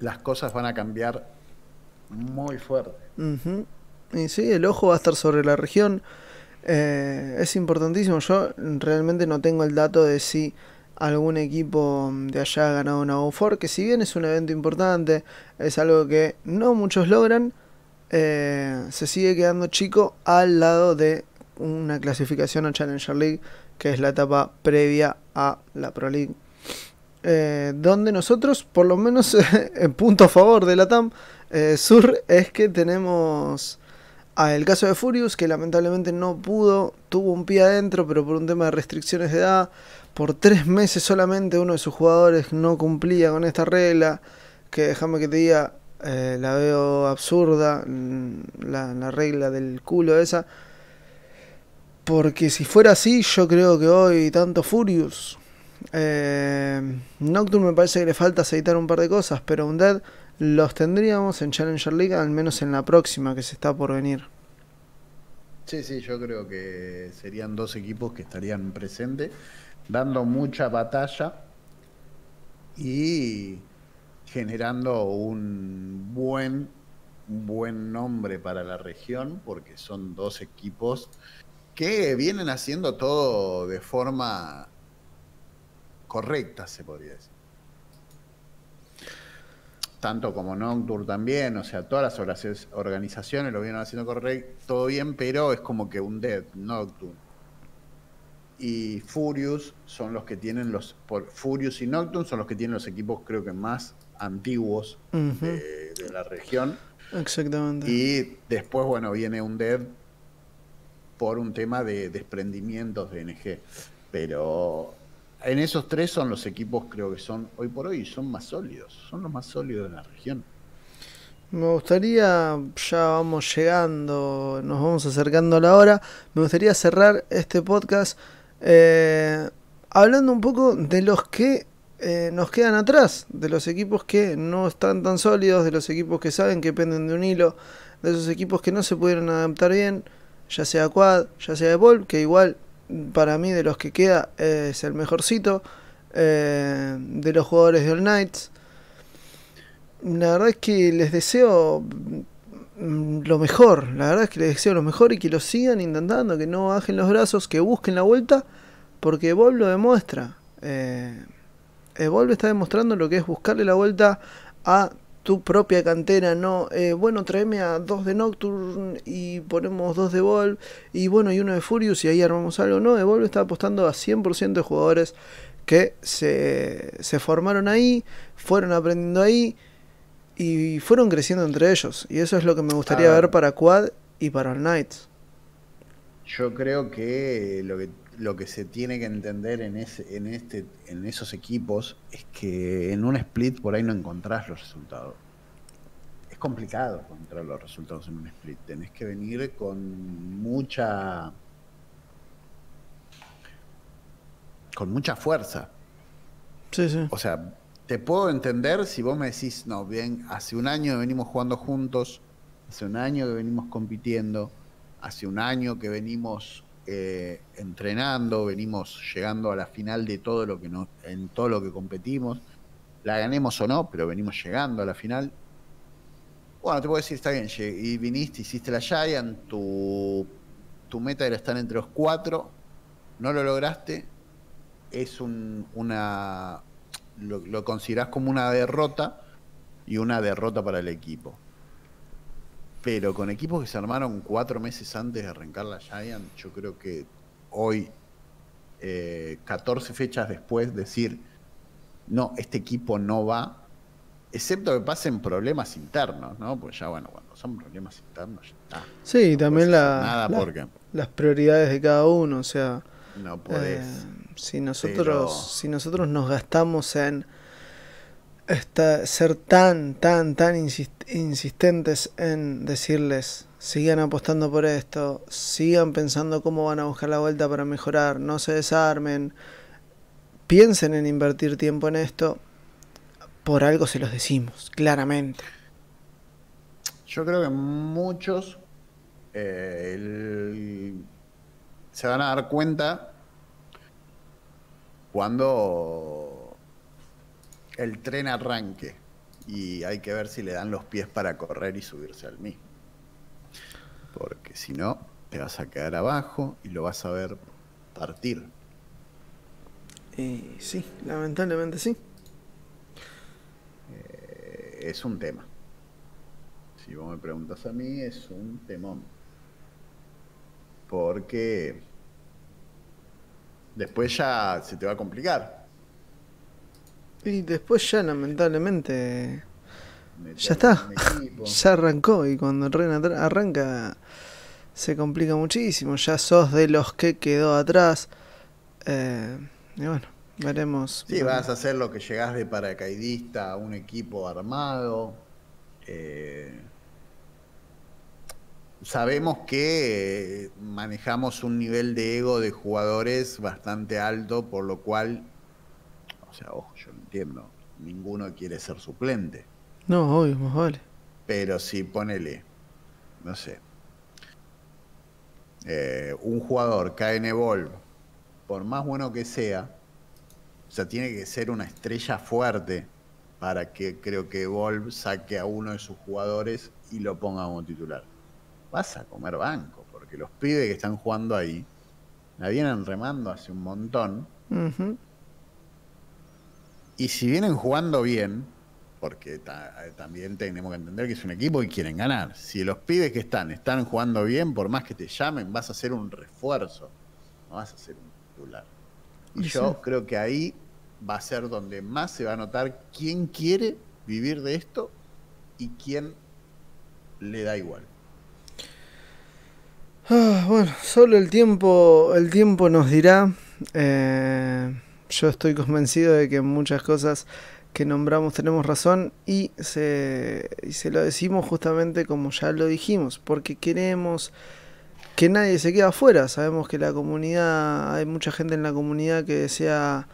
las cosas van a cambiar muy fuerte. Y sí, el ojo va a estar sobre la región. Eh, es importantísimo. Yo realmente no tengo el dato de si algún equipo de allá ha ganado una O4, que si bien es un evento importante, es algo que no muchos logran. Eh, se sigue quedando chico al lado de una clasificación a Challenger League, que es la etapa previa a la Pro League. Eh, donde nosotros, por lo menos en punto a favor de la TAM eh, Sur, es que tenemos a el caso de Furious, que lamentablemente no pudo, tuvo un pie adentro, pero por un tema de restricciones de edad, por tres meses solamente uno de sus jugadores no cumplía con esta regla, que déjame que te diga, eh, la veo absurda, mm, la, regla del culo esa. Porque si fuera así, yo creo que hoy tanto Furious. Eh, Nocturne me parece que le falta aceitar un par de cosas, pero Undead los tendríamos en Challenger League, al menos en la próxima que se está por venir. Sí, sí, yo creo que serían dos equipos que estarían presentes, dando mucha batalla y generando un buen, buen nombre para la región, porque son dos equipos que vienen haciendo todo de forma correcta, se podría decir. tanto como Nocturne también, o sea, todas las organizaciones lo vienen haciendo correcto, todo bien, pero es como que un Dead, Nocturne. Y Furious son los que tienen los. Por, Furious y Nocturne son los que tienen los equipos, creo que más antiguos de, la región. Exactamente. Y después, bueno, viene un Dead por un tema de desprendimientos de NG. Pero en esos tres son los equipos, creo que son, hoy por hoy, son más sólidos, son los más sólidos de la región. Me gustaría, ya vamos llegando, nos vamos acercando a la hora, me gustaría cerrar este podcast eh, hablando un poco de los que eh, nos quedan atrás, de los equipos que no están tan sólidos, de los equipos que saben que penden de un hilo, de esos equipos que no se pudieron adaptar bien, ya sea Quad, ya sea Evolve, que igual para mí de los que queda es el mejorcito. Eh, de los jugadores de All Knights. La verdad es que les deseo mm, lo mejor. La verdad es que les deseo lo mejor y que lo sigan intentando, que no bajen los brazos, que busquen la vuelta, porque Evolve lo demuestra. Eh, Evolve está demostrando lo que es buscarle la vuelta a tu propia cantera, no, eh, bueno, tráeme a dos de Nocturne y ponemos dos de Volve y bueno, y uno de Furious y ahí armamos algo. No, Evolve está apostando a 100% de jugadores que se, se formaron ahí, fueron aprendiendo ahí y fueron creciendo entre ellos. Y eso es lo que me gustaría ver para Quad y para el Knights. Yo creo que lo que lo que se tiene que entender en, ese, en, este, en esos equipos es que en un split por ahí no encontrás los resultados. Es complicado encontrar los resultados en un split. Tenés que venir con mucha. con mucha fuerza. Sí, sí. O sea, te puedo entender si vos me decís, no, bien, hace un año que venimos jugando juntos, hace un año que venimos compitiendo, hace un año que venimos eh, entrenando, venimos llegando a la final de todo lo que no, en todo lo que competimos. La ganemos o no, pero venimos llegando a la final. Bueno, te puedo decir, está bien, y viniste, hiciste la Giant, tu, tu meta era estar entre los cuatro, no lo lograste, es un, una, lo, lo considerás como una derrota y una derrota para el equipo. Pero con equipos que se armaron cuatro meses antes de arrancar la Giant, yo creo que hoy, 14 eh, fechas después, decir, no, este equipo no va, excepto que pasen problemas internos, ¿no? Pues ya, bueno, cuando son problemas internos, ya está. Sí, también la, las prioridades de cada uno, o sea. No podés. Eh, si nosotros, si nosotros nos gastamos en ser tan, tan, tan insistentes en decirles, sigan apostando por esto, sigan pensando cómo van a buscar la vuelta para mejorar, no se desarmen, piensen en invertir tiempo en esto, por algo se los decimos, claramente. Yo creo que muchos eh, se van a dar cuenta cuando el tren arranque y hay que ver si le dan los pies para correr y subirse al mismo. Porque si no, te vas a quedar abajo y lo vas a ver partir. Y sí, lamentablemente sí. Eh, es un tema. Si vos me preguntas a mí, es un temón. Porque después ya se te va a complicar y después ya lamentablemente ya está, ya arrancó y cuando arranca se complica muchísimo, ya sos de los que quedó atrás. Eh, y bueno, veremos. Sí, vas a hacer lo que llegás de paracaidista a un equipo armado. Eh, sabemos que manejamos un nivel de ego de jugadores bastante alto, por lo cual o sea, ojo, yo entiendo. Ninguno quiere ser suplente. No, obvio, más vale. Pero si ponele, no sé, eh, un jugador cae en Evolve, por más bueno que sea, o sea, tiene que ser una estrella fuerte para que creo que Evolve saque a uno de sus jugadores y lo ponga como titular. Vas a comer banco, porque los pibes que están jugando ahí la vienen remando hace un montón. Y si vienen jugando bien, porque también tenemos que entender que es un equipo y quieren ganar. Si los pibes que están están jugando bien, por más que te llamen, vas a hacer un refuerzo, no vas a ser un titular. Y yo creo que ahí va a ser donde más se va a notar quién quiere vivir de esto y quién le da igual. Ah, bueno, solo el tiempo, el tiempo nos dirá. Eh, yo estoy convencido de que muchas cosas que nombramos tenemos razón y se, y se lo decimos justamente como ya lo dijimos, porque queremos que nadie se quede afuera. Sabemos que la comunidad, hay mucha gente en la comunidad que desea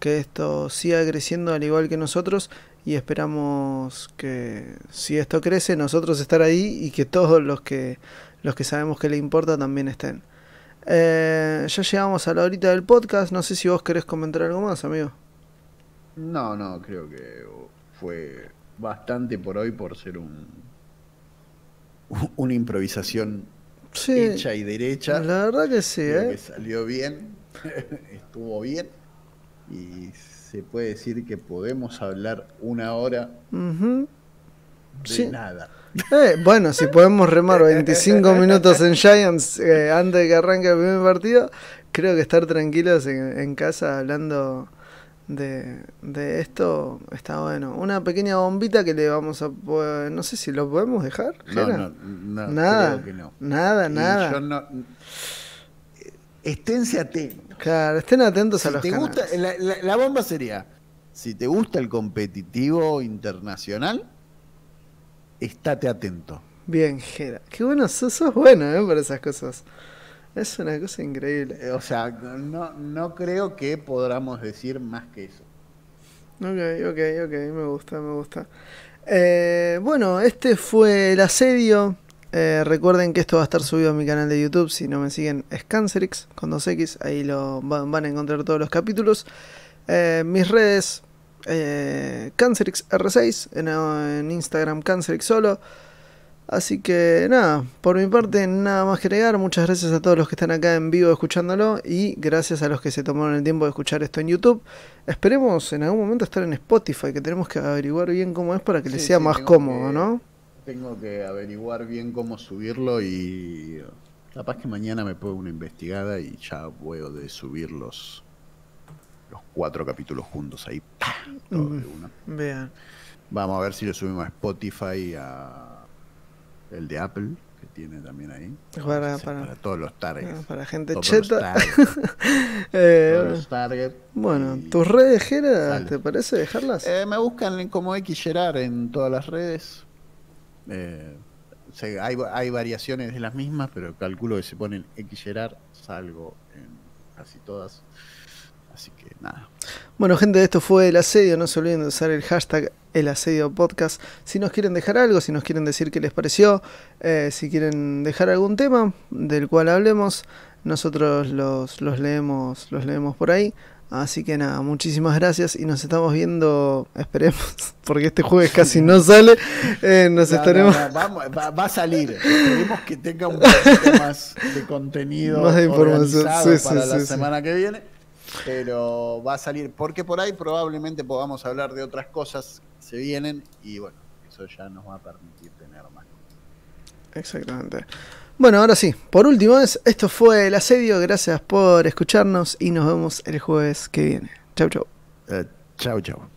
que esto siga creciendo al igual que nosotros y esperamos que si esto crece nosotros estar ahí y que todos los que los que sabemos que le importa también estén. Eh, ya llegamos a la horita del podcast, no sé si vos querés comentar algo más, amigo. No, no, creo que fue bastante por hoy por ser un una improvisación hecha y derecha. La verdad que sí, ¿eh? que salió bien, estuvo bien y se puede decir que podemos hablar una hora de nada. Eh, bueno, si podemos remar 25 minutos en Giants eh, antes de que arranque el primer partido, creo que estar tranquilos en casa hablando de, de, esto está bueno. Una pequeña bombita que le vamos a no sé si lo podemos dejar. No, no, no, nada, creo que no. nada, nada. Yo no, esténse atentos. Claro, estén atentos a los te gusta, la, la, bomba sería, si te gusta el competitivo internacional, estate atento. Bien, Jera. Qué bueno, sos, sos bueno ¿eh? para esas cosas. Es una cosa increíble. Eh, o sea, no, no creo que podamos decir más que eso. Ok, ok, ok, me gusta, me gusta. Eh, bueno, este fue el asedio. Eh, recuerden que esto va a estar subido a mi canal de YouTube. Si no me siguen, es Cancerix con 2X. Ahí lo van, a encontrar todos los capítulos. mis redes, Cancerix R6. En, en Instagram, Cancerix solo. Así que nada, por mi parte nada más que agregar. Muchas gracias a todos los que están acá en vivo escuchándolo y gracias a los que se tomaron el tiempo de escuchar esto en YouTube. Esperemos en algún momento estar en Spotify, que tenemos que averiguar bien cómo es para que les sea más cómodo, ¿no? Tengo que averiguar bien cómo subirlo y capaz que mañana me pongo una investigada y ya puedo de subir los, los cuatro capítulos juntos ahí. Vean. Vamos a ver si lo subimos a Spotify, a el de Apple, que tiene también ahí. Para, todos los targets. Ah, para gente cheta. eh, Bueno, tus redes, Jera, ¿te parece dejarlas? Eh, me buscan como X en todas las redes. Eh, hay, hay, variaciones de las mismas, pero calculo que se ponen X salgo en casi todas. Así que nada. Bueno, gente, esto fue el asedio. No se olviden de usar el hashtag el asedio podcast. Si nos quieren dejar algo, si nos quieren decir qué les pareció, eh, si quieren dejar algún tema del cual hablemos, nosotros los, los, leemos, los leemos por ahí. Así que nada, muchísimas gracias y nos estamos viendo, esperemos, porque este jueves casi no sale. Eh, nos estaremos. va, a salir. Esperemos que tenga un poquito más de contenido más de información para la semana que viene pero va a salir, porque por ahí probablemente podamos hablar de otras cosas que se vienen y bueno, eso ya nos va a permitir tener más. Exactamente. Bueno, ahora sí, por última vez, esto fue el asedio, gracias por escucharnos y nos vemos el jueves que viene. Chau, chau. Uh, chau, chau.